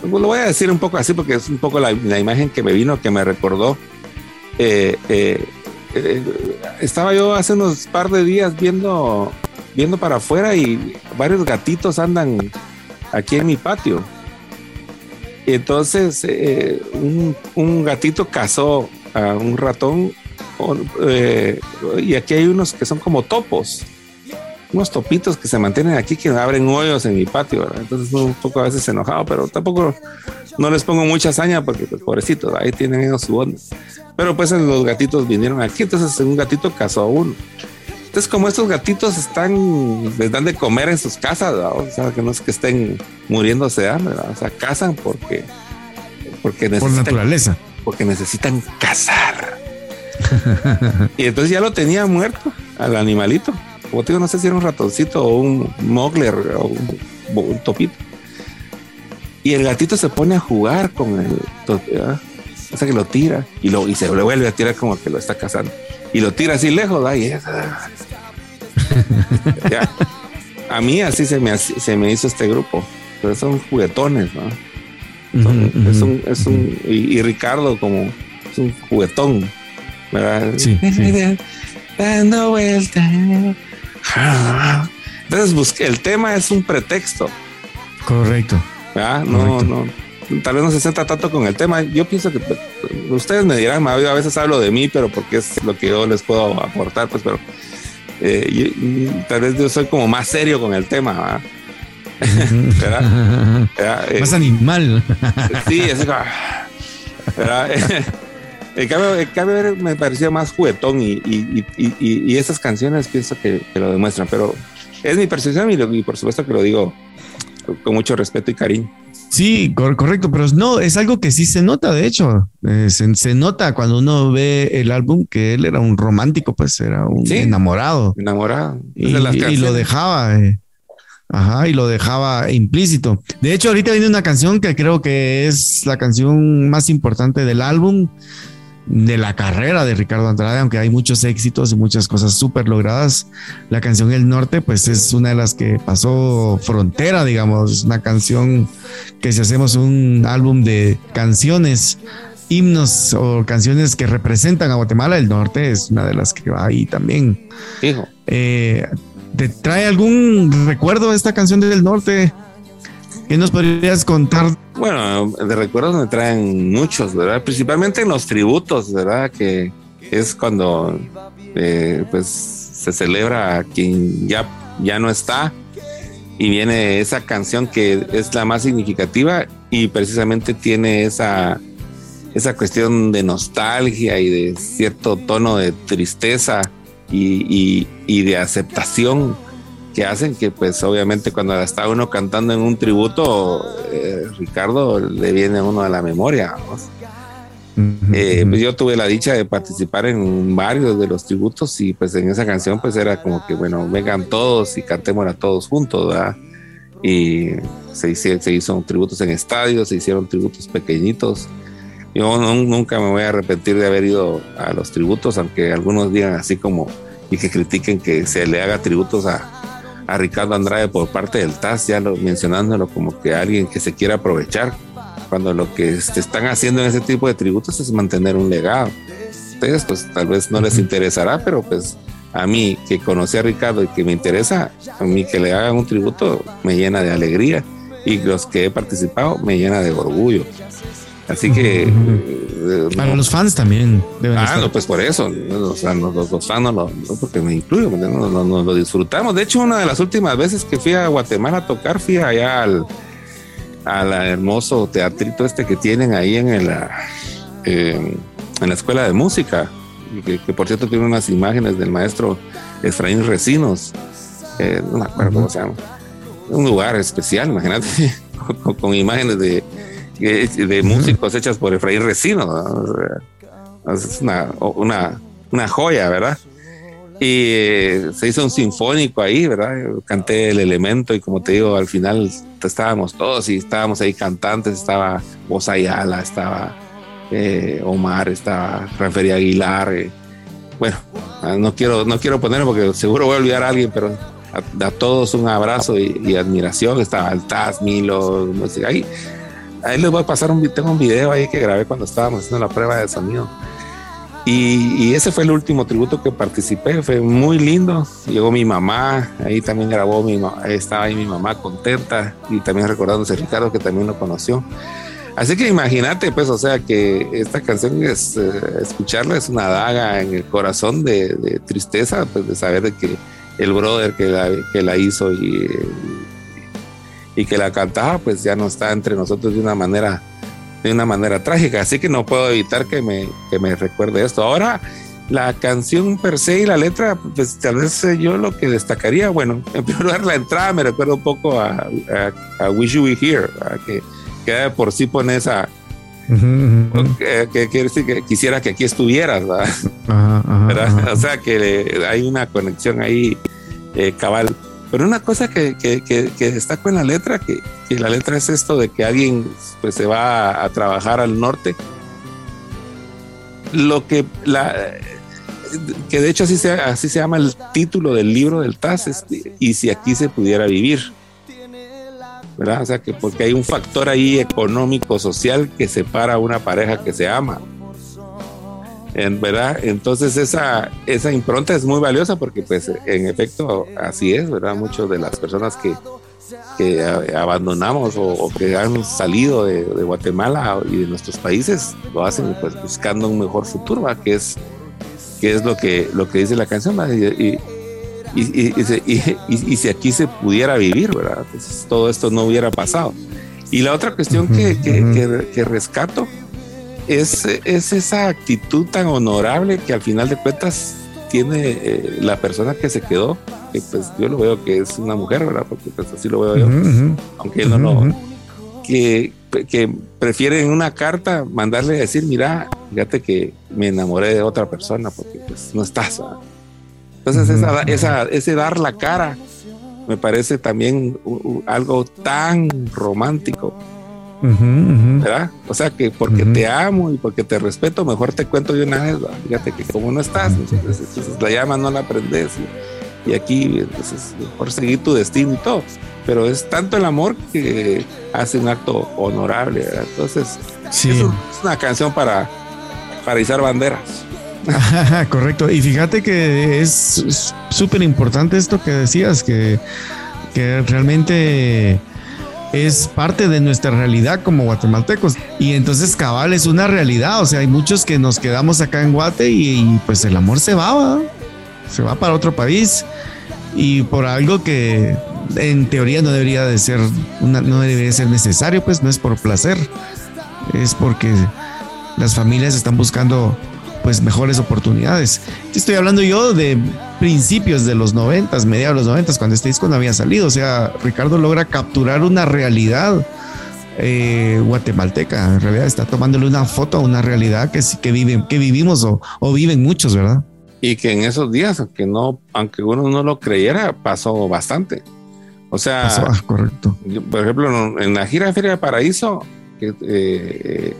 pues, lo voy a decir un poco así porque es un poco la, imagen que me vino, que me recordó. Eh, eh, estaba yo hace unos par de días viendo viendo para afuera y varios gatitos andan aquí en mi patio. Y entonces eh, un, gatito cazó a un ratón eh, y aquí hay unos que son como topos. unos topitos que se mantienen aquí que abren hoyos en mi patio, ¿verdad? Entonces un poco a veces enojado, pero tampoco no les pongo mucha hazaña porque pues, pobrecitos, ahí tienen ellos su onda. Pero pues los gatitos vinieron aquí, entonces un gatito casó a uno. Entonces, como estos gatitos están, les dan de comer en sus casas, o sea, que no es que estén muriéndose de hambre, o sea, cazan porque, porque necesitan, por naturaleza, porque necesitan cazar. y entonces ya lo tenía muerto al animalito. Como te digo, no sé si era un ratoncito o un mogler o un, topito. Y el gatito se pone a jugar con el, o sea que lo tira y, lo, y se le vuelve a tirar como que lo está cazando. Y lo tira así lejos, ahí A mí así se me, se me hizo este grupo. Pero son juguetones, ¿no? es un, es un, y, Ricardo como es un juguetón, ¿verdad? Sí, Dando vuelta. Entonces busqué, el tema es un pretexto. Correcto. No, no tal vez no se centra tanto con el tema. Yo pienso que pues, ustedes me dirán, a veces hablo de mí, pero porque es lo que yo les puedo aportar, pues, pero eh, tal vez yo soy como más serio con el tema. Eh, más animal. sí, así como. El cambio, me parecía más juguetón y, y, y, y, esas canciones pienso que, lo demuestran, pero es mi percepción y por supuesto que lo digo con mucho respeto y cariño. Sí, correcto, pero no, es algo que sí se nota, de hecho, eh, se, nota cuando uno ve el álbum que él era un romántico, pues era un enamorado. Enamorado. Y, lo dejaba, eh, ajá, y lo dejaba implícito. De hecho, ahorita viene una canción que creo que es la canción más importante del álbum de la carrera de Ricardo Andrade, aunque hay muchos éxitos y muchas cosas súper logradas, la canción El Norte, pues es una de las que pasó frontera, digamos, es una canción que si hacemos un álbum de canciones, himnos o canciones que representan a Guatemala, El Norte es una de las que va ahí también. Hijo. Eh, ¿Te trae algún recuerdo de esta canción del Norte? ¿Qué nos podrías contar? Bueno, de recuerdos me traen muchos, ¿verdad? Principalmente en los tributos, ¿verdad? Que es cuando eh, pues se celebra a quien ya, ya no está y viene esa canción que es la más significativa y precisamente tiene esa, esa cuestión de nostalgia y de cierto tono de tristeza y, y de aceptación que hacen que pues obviamente cuando está uno cantando en un tributo, eh, Ricardo le viene a uno a la memoria. Eh, pues yo tuve la dicha de participar en varios de los tributos y pues en esa canción pues era como que bueno, vengan todos y a todos juntos, ¿verdad? Y se, hizo, se hizo tributos en estadios, se hicieron tributos pequeñitos. Yo nunca me voy a arrepentir de haber ido a los tributos, aunque algunos digan así como y que critiquen que se le haga tributos a, a Ricardo Andrade por parte del TAS, ya lo, mencionándolo como que alguien que se quiere aprovechar, cuando lo que se están haciendo en ese tipo de tributos es mantener un legado. Ustedes pues tal vez no les interesará, pero pues a mí que conocí a Ricardo y que me interesa, a mí que le hagan un tributo me llena de alegría y los que he participado me llena de orgullo. Así que. Eh, Para los fans también. ah, no, pues por eso. O sea, los, fans no, lo, porque me incluyo, no, lo disfrutamos. De hecho, una de las últimas veces que fui a Guatemala a tocar, fui allá al, al hermoso teatrito este que tienen ahí en, el, en la escuela de música. Que, por cierto tiene unas imágenes del maestro Efraín Recinos. Eh, no me acuerdo cómo se llama. Un lugar especial, imagínate, con imágenes de de músicos hechas por Efraín Recino. Es una, una, joya, ¿verdad? Y eh, se hizo un sinfónico ahí, ¿verdad? canté el elemento y como te digo, al final estábamos todos y estábamos ahí cantantes, estaba Voz Ayala, estaba eh, Omar, estaba Rafael Aguilar. Eh. bueno, ah, no quiero, no quiero ponerlo porque seguro voy a olvidar a alguien, pero a, todos un abrazo y, admiración. Estaba Altaz, Milo, no sé, ahí Ahí les voy a pasar un, tengo un video ahí que grabé cuando estábamos haciendo la prueba de sonido. Y, ese fue el último tributo que participé, fue muy lindo. Llegó mi mamá, ahí también grabó mi estaba ahí mi mamá contenta y también recordándose Ricardo que también lo conoció. Así que imagínate, pues, o sea, que esta canción es eh, escucharla es una daga en el corazón de, tristeza, pues, de saber de que el brother que la, que la hizo y, y que la cantaba, pues ya no está entre nosotros de una manera de una manera trágica, así que no puedo evitar que me, que me recuerde esto. Ahora, la canción per se y la letra, pues tal vez yo lo que destacaría, bueno, en primer lugar la entrada me recuerda un poco a, a, Wish You Were Here, que, que por sí pone esa, que, quiere decir que quisiera que aquí estuvieras, ¿verdad? O sea que hay una conexión ahí eh, cabal. Pero una cosa que, que, destaco en la letra, que, la letra es esto de que alguien pues se va a, trabajar al norte. Lo que la que de hecho así se, así se llama el título del libro del TAS, y si aquí se pudiera vivir. ¿verdad? O sea, que porque hay un factor ahí económico, social que separa a una pareja que se ama. En, ¿verdad? Entonces esa, esa impronta es muy valiosa porque pues en efecto así es, ¿verdad? Muchas de las personas que, que abandonamos o, que han salido de, Guatemala y de nuestros países lo hacen pues buscando un mejor futuro, ¿verdad? que es que es lo que lo que dice la canción y, y, y, si aquí se pudiera vivir, ¿verdad? Pues todo esto no hubiera pasado. Y la otra cuestión que, que, rescato es, es esa actitud tan honorable que al final de cuentas tiene eh, la persona que se quedó, que pues yo lo veo que es una mujer, ¿verdad? Porque pues así lo veo yo, aunque él no lo... Que, que prefiere en una carta mandarle a decir, mira, fíjate que me enamoré de otra persona porque pues no estás, ¿verdad? Entonces, esa, esa, ese dar la cara me parece también algo tan romántico. ¿Verdad? O sea que porque te amo y porque te respeto, mejor te cuento de una vez. Fíjate que como no estás, entonces, la llama no la aprendes. Y, aquí, entonces, mejor seguir tu destino y todo. Pero es tanto el amor que hace un acto honorable. Entonces, sí. es, una canción para, para izar banderas. Correcto. Y fíjate que es súper importante esto que decías, que, que realmente es parte de nuestra realidad como guatemaltecos. Y entonces cabal es una realidad. O sea, hay muchos que nos quedamos acá en Guate y, pues el amor se va, se va para otro país. Y por algo que en teoría no debería de ser, no debería ser necesario, pues no es por placer. Es porque las familias están buscando pues mejores oportunidades. Estoy hablando yo de principios de los noventas, mediados de los noventas, cuando este disco no había salido. O sea, Ricardo logra capturar una realidad eh, guatemalteca. En realidad está tomándole una foto a una realidad que, que, viven, que vivimos o, viven muchos, ¿verdad? Y que en esos días, aunque no, aunque uno no lo creyera, pasó bastante. O sea, ah, correcto. por ejemplo, en la gira Feria de Paraíso, que eh,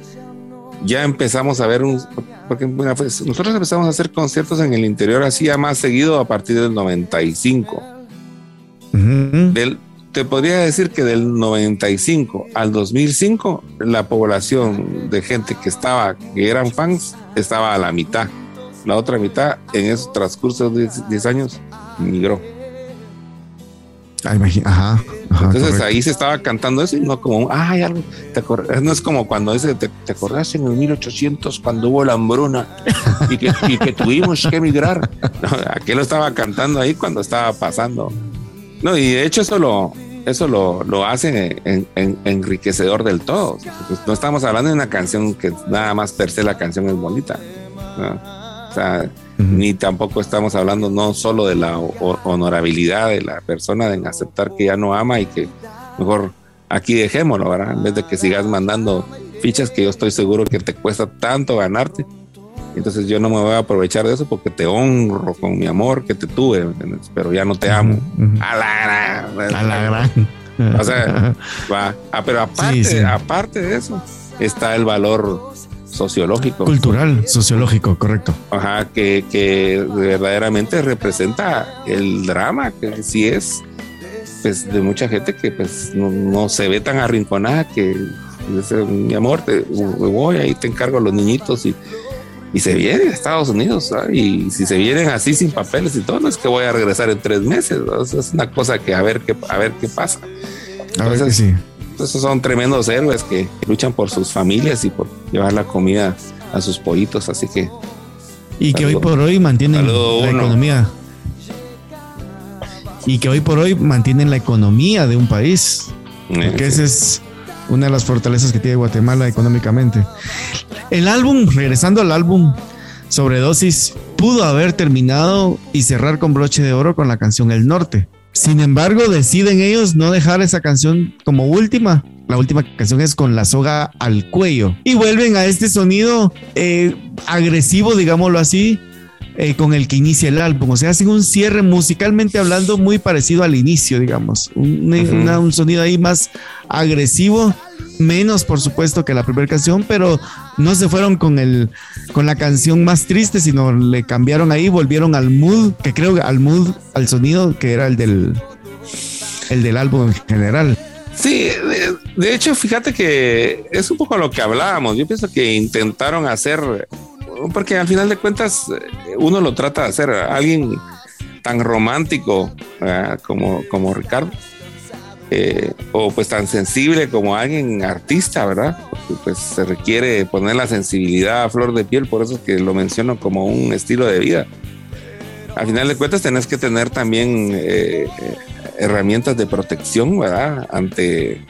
ya empezamos a ver un, porque pues, nosotros empezamos a hacer conciertos en el interior así ya más seguido a partir del 95. del, te podría decir que del 95 al 2005 la población de gente que estaba, que eran fans, estaba a la mitad. La otra mitad en esos transcursos de 10 años migró. Ah, ajá, Entonces ahí se estaba cantando eso y no como, ay, algo, te no es como cuando ese, te, te acordás en el 1800 cuando hubo la hambruna y que, y que tuvimos que emigrar. No, aquel lo estaba cantando ahí cuando estaba pasando. No, y de hecho eso lo, eso lo, lo hace en, enriquecedor del todo. Pues, no estamos hablando de una canción que nada más per se la canción es bonita. O sea, ni tampoco estamos hablando no solo de la honorabilidad de la persona en aceptar que ya no ama y que mejor aquí dejémoslo, ¿verdad? En vez de que sigas mandando fichas que yo estoy seguro que te cuesta tanto ganarte. Entonces yo no me voy a aprovechar de eso porque te honro con mi amor que te tuve, pero ya no te amo. A la gran. A la gran. O sea, va. Ah, pero aparte, aparte de eso, está el valor sociológico. Cultural, sociológico, correcto. Ajá, que, que verdaderamente representa el drama, que sí es, pues, de mucha gente que pues no, se ve tan arrinconada que dice, mi amor, te voy, ahí te encargo los niñitos y, y se viene a Estados Unidos, y si se vienen así sin papeles y todo, no es que voy a regresar en tres meses, es una cosa que a ver qué, a ver qué pasa. a ver que sí esos son tremendos héroes que luchan por sus familias y por llevar la comida a sus pollitos, así que... Y que hoy por hoy mantienen la economía. y que hoy por hoy mantienen la economía de un país. Porque esa es una de las fortalezas que tiene Guatemala económicamente. El álbum, regresando al álbum Sobredosis, pudo haber terminado y cerrar con broche de oro con la canción El Norte. Sin embargo, deciden ellos no dejar esa canción como última. La última canción es con la soga al cuello. Y vuelven a este sonido eh, agresivo, digámoslo así, eh, con el que inicia el álbum. O sea, hacen un cierre musicalmente hablando muy parecido al inicio, digamos. Un, sonido ahí más agresivo, menos por supuesto que la primera canción, pero no se fueron con, el, con la canción más triste, sino le cambiaron ahí, volvieron al mood, que creo al mood, al sonido que era el del, el del álbum en general. Sí, de, hecho, fíjate que es un poco lo que hablábamos. Yo pienso que intentaron hacer porque al final de cuentas eh, uno lo trata de hacer alguien tan romántico como, como Ricardo, eh, o pues tan sensible como alguien artista, ¿verdad? Porque pues se requiere poner la sensibilidad a flor de piel, por eso es que lo menciono como un estilo de vida. Al final de cuentas tenés que tener también eh, herramientas de protección, ¿verdad? Ante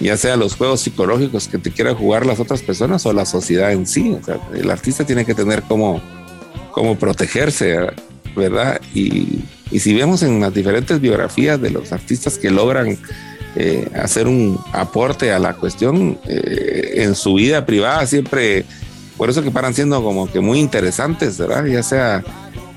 ya sea los juegos psicológicos que te quieran jugar las otras personas o la sociedad en sí. el artista tiene que tener cómo, cómo protegerse, ¿verdad? Y, si vemos en las diferentes biografías de los artistas que logran eh, hacer un aporte a la cuestión eh, en su vida privada, siempre, por eso que paran siendo como que muy interesantes, ¿verdad? Ya sea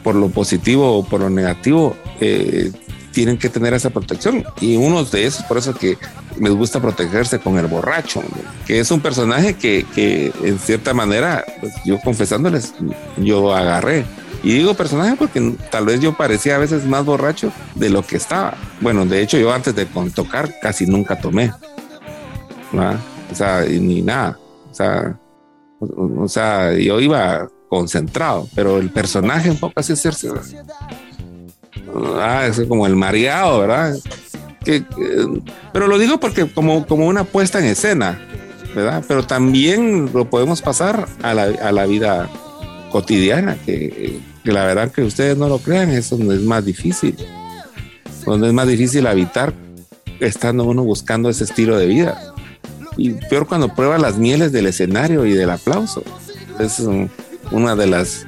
por lo positivo o por lo negativo, eh, tienen que tener esa protección. Y uno de esos, por eso que me gusta protegerse con el borracho, que es un personaje que, que en cierta manera, pues, yo confesándoles, yo agarré. Y digo personaje porque tal vez yo parecía a veces más borracho de lo que estaba. Bueno, de hecho yo antes de tocar casi nunca tomé. O sea, ni nada. O sea, yo iba concentrado, pero el personaje un poco así hacerse ah, es como el mareado, ¿verdad? Pero lo digo porque como, como una puesta en escena, ¿verdad? Pero también lo podemos pasar a la, a la vida cotidiana, que, que, la verdad que ustedes no lo crean, es donde es más difícil, donde es más difícil habitar estando uno buscando ese estilo de vida. Y peor cuando prueba las mieles del escenario y del aplauso. Es una de las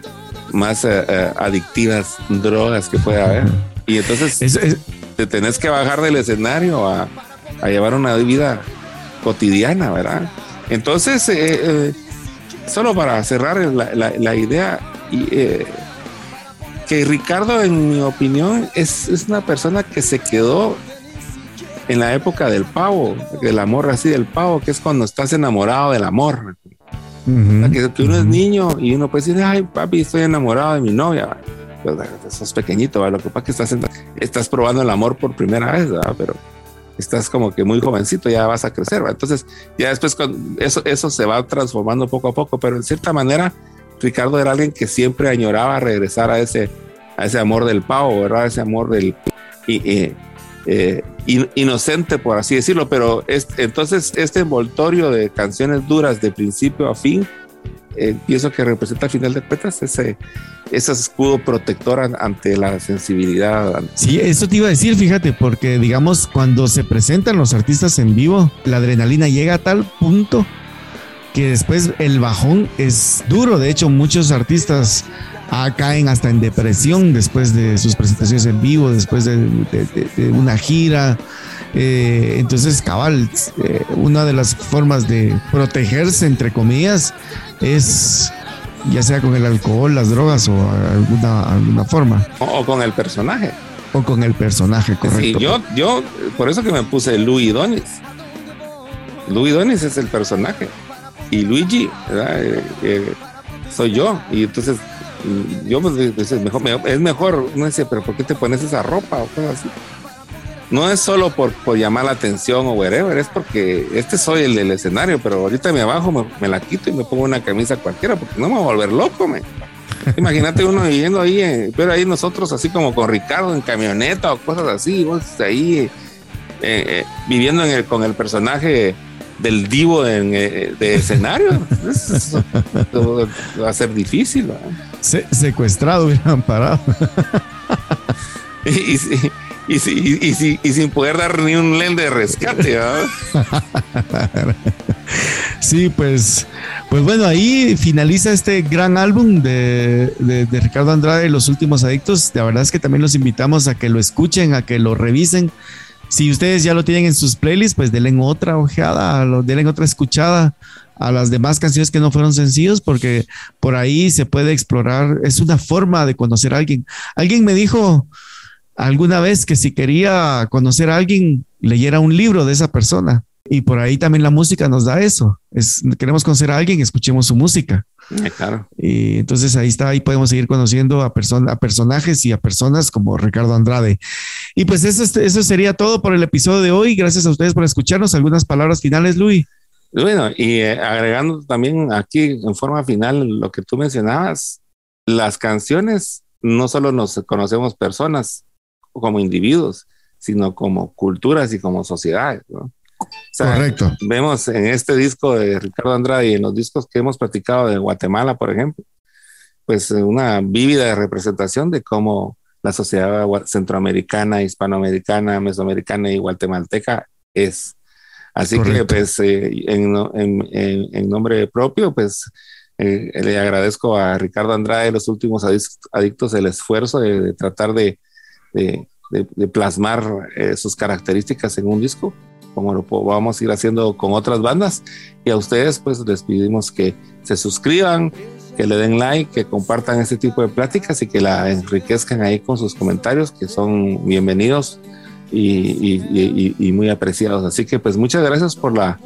más eh, eh, adictivas drogas que puede haber. Y entonces te tenés que bajar del escenario a, llevar una vida cotidiana, ¿verdad? Entonces, eh, solo para cerrar la, idea, que Ricardo, en mi opinión, es, es, una persona que se quedó en la época del pavo, del amor así del pavo, que es cuando estás enamorado del amor que, uno es niño y uno puede decir, ay, papi, estoy enamorado de mi novia. Pues, sos pequeñito, lo que pasa es que estás, estás probando el amor por primera vez, pero estás como que muy jovencito, ya vas a crecer. Entonces, ya después eso, eso se va transformando poco a poco, pero en cierta manera, Ricardo era alguien que siempre añoraba regresar a ese, a ese amor del pavo, ¿verdad? Ese amor del... Y, eh, inocente, por así decirlo, pero entonces este envoltorio de canciones duras de principio a fin, eh, pienso que representa al final de cuentas ese, ese escudo protector ante la sensibilidad. Sí, eso te iba a decir, fíjate, porque digamos, cuando se presentan los artistas en vivo, la adrenalina llega a tal punto que después el bajón es duro. De hecho, muchos artistas Ah, caen hasta en depresión después de sus presentaciones en vivo, después de, una gira. Eh, entonces, cabal, eh, una de las formas de protegerse, entre comillas, es ya sea con el alcohol, las drogas o alguna, alguna forma. O, con el personaje. O con el personaje, correcto. Sí, yo, yo, por eso que me puse Louis Donis. Louis Donis es el personaje. Y Luigi, eh, soy yo. Y entonces yo pues, es mejor, es mejor, no sé, pero ¿por qué te pones esa ropa o cosas así? No es solo por, por, llamar la atención o whatever, es porque este soy el del escenario, pero ahorita me abajo, me, la quito y me pongo una camisa cualquiera, porque no me voy a volver loco, me. Imagínate uno viviendo ahí, eh, pero ahí nosotros así como con Ricardo en camioneta o cosas así, vos ahí eh, eh, viviendo en el, con el personaje del divo de escenario. Va a ser difícil. Se, secuestrado, hubieran parado. y, y, y, y, sin poder dar ni un lente de rescate. sí, pues, pues bueno, ahí finaliza este gran álbum de, de, Ricardo Andrade, Los Últimos Adictos. La verdad es que también los invitamos a que lo escuchen, a que lo revisen. Si ustedes ya lo tienen en sus playlists, pues denle otra ojeada, denle otra escuchada a las demás canciones que no fueron sencillos, porque por ahí se puede explorar, es una forma de conocer a alguien. Alguien me dijo, alguna vez que si quería conocer a alguien, leyera un libro de esa persona. Y por ahí también la música nos da eso. Es, queremos conocer a alguien, escuchemos su música. Eh, claro. Y entonces ahí está, ahí podemos seguir conociendo a, a personajes y a personas como Ricardo Andrade. Y pues eso, eso sería todo por el episodio de hoy. Gracias a ustedes por escucharnos. Algunas palabras finales, Luis. Bueno, y eh, agregando también aquí en forma final lo que tú mencionabas, las canciones no solo nos conocemos personas, como individuos, sino como culturas y como sociedades. Correcto. Vemos en este disco de Ricardo Andrade y en los discos que hemos platicado de Guatemala, por ejemplo, pues una vívida representación de cómo la sociedad centroamericana, hispanoamericana, mesoamericana y guatemalteca es. Así que, pues, eh, en, en, nombre propio, pues, eh, le agradezco a Ricardo Andrade, los últimos adictos, el esfuerzo de tratar de, de, plasmar eh, sus características en un disco, como lo vamos a ir haciendo con otras bandas. Y a ustedes, pues les pedimos que se suscriban, que le den like, que compartan este tipo de pláticas y que la enriquezcan ahí con sus comentarios, que son bienvenidos y, muy apreciados. Así que, pues muchas gracias por la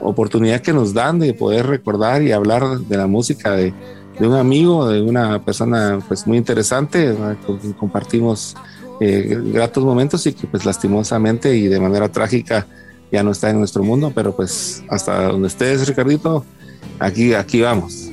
oportunidad que nos dan de poder recordar y hablar de la música de, de un amigo, de una persona pues muy interesante, con quien compartimos eh, gratos momentos y que pues lastimosamente y de manera trágica ya no está en nuestro mundo, pero pues hasta donde estés, Ricardito, aquí, aquí vamos.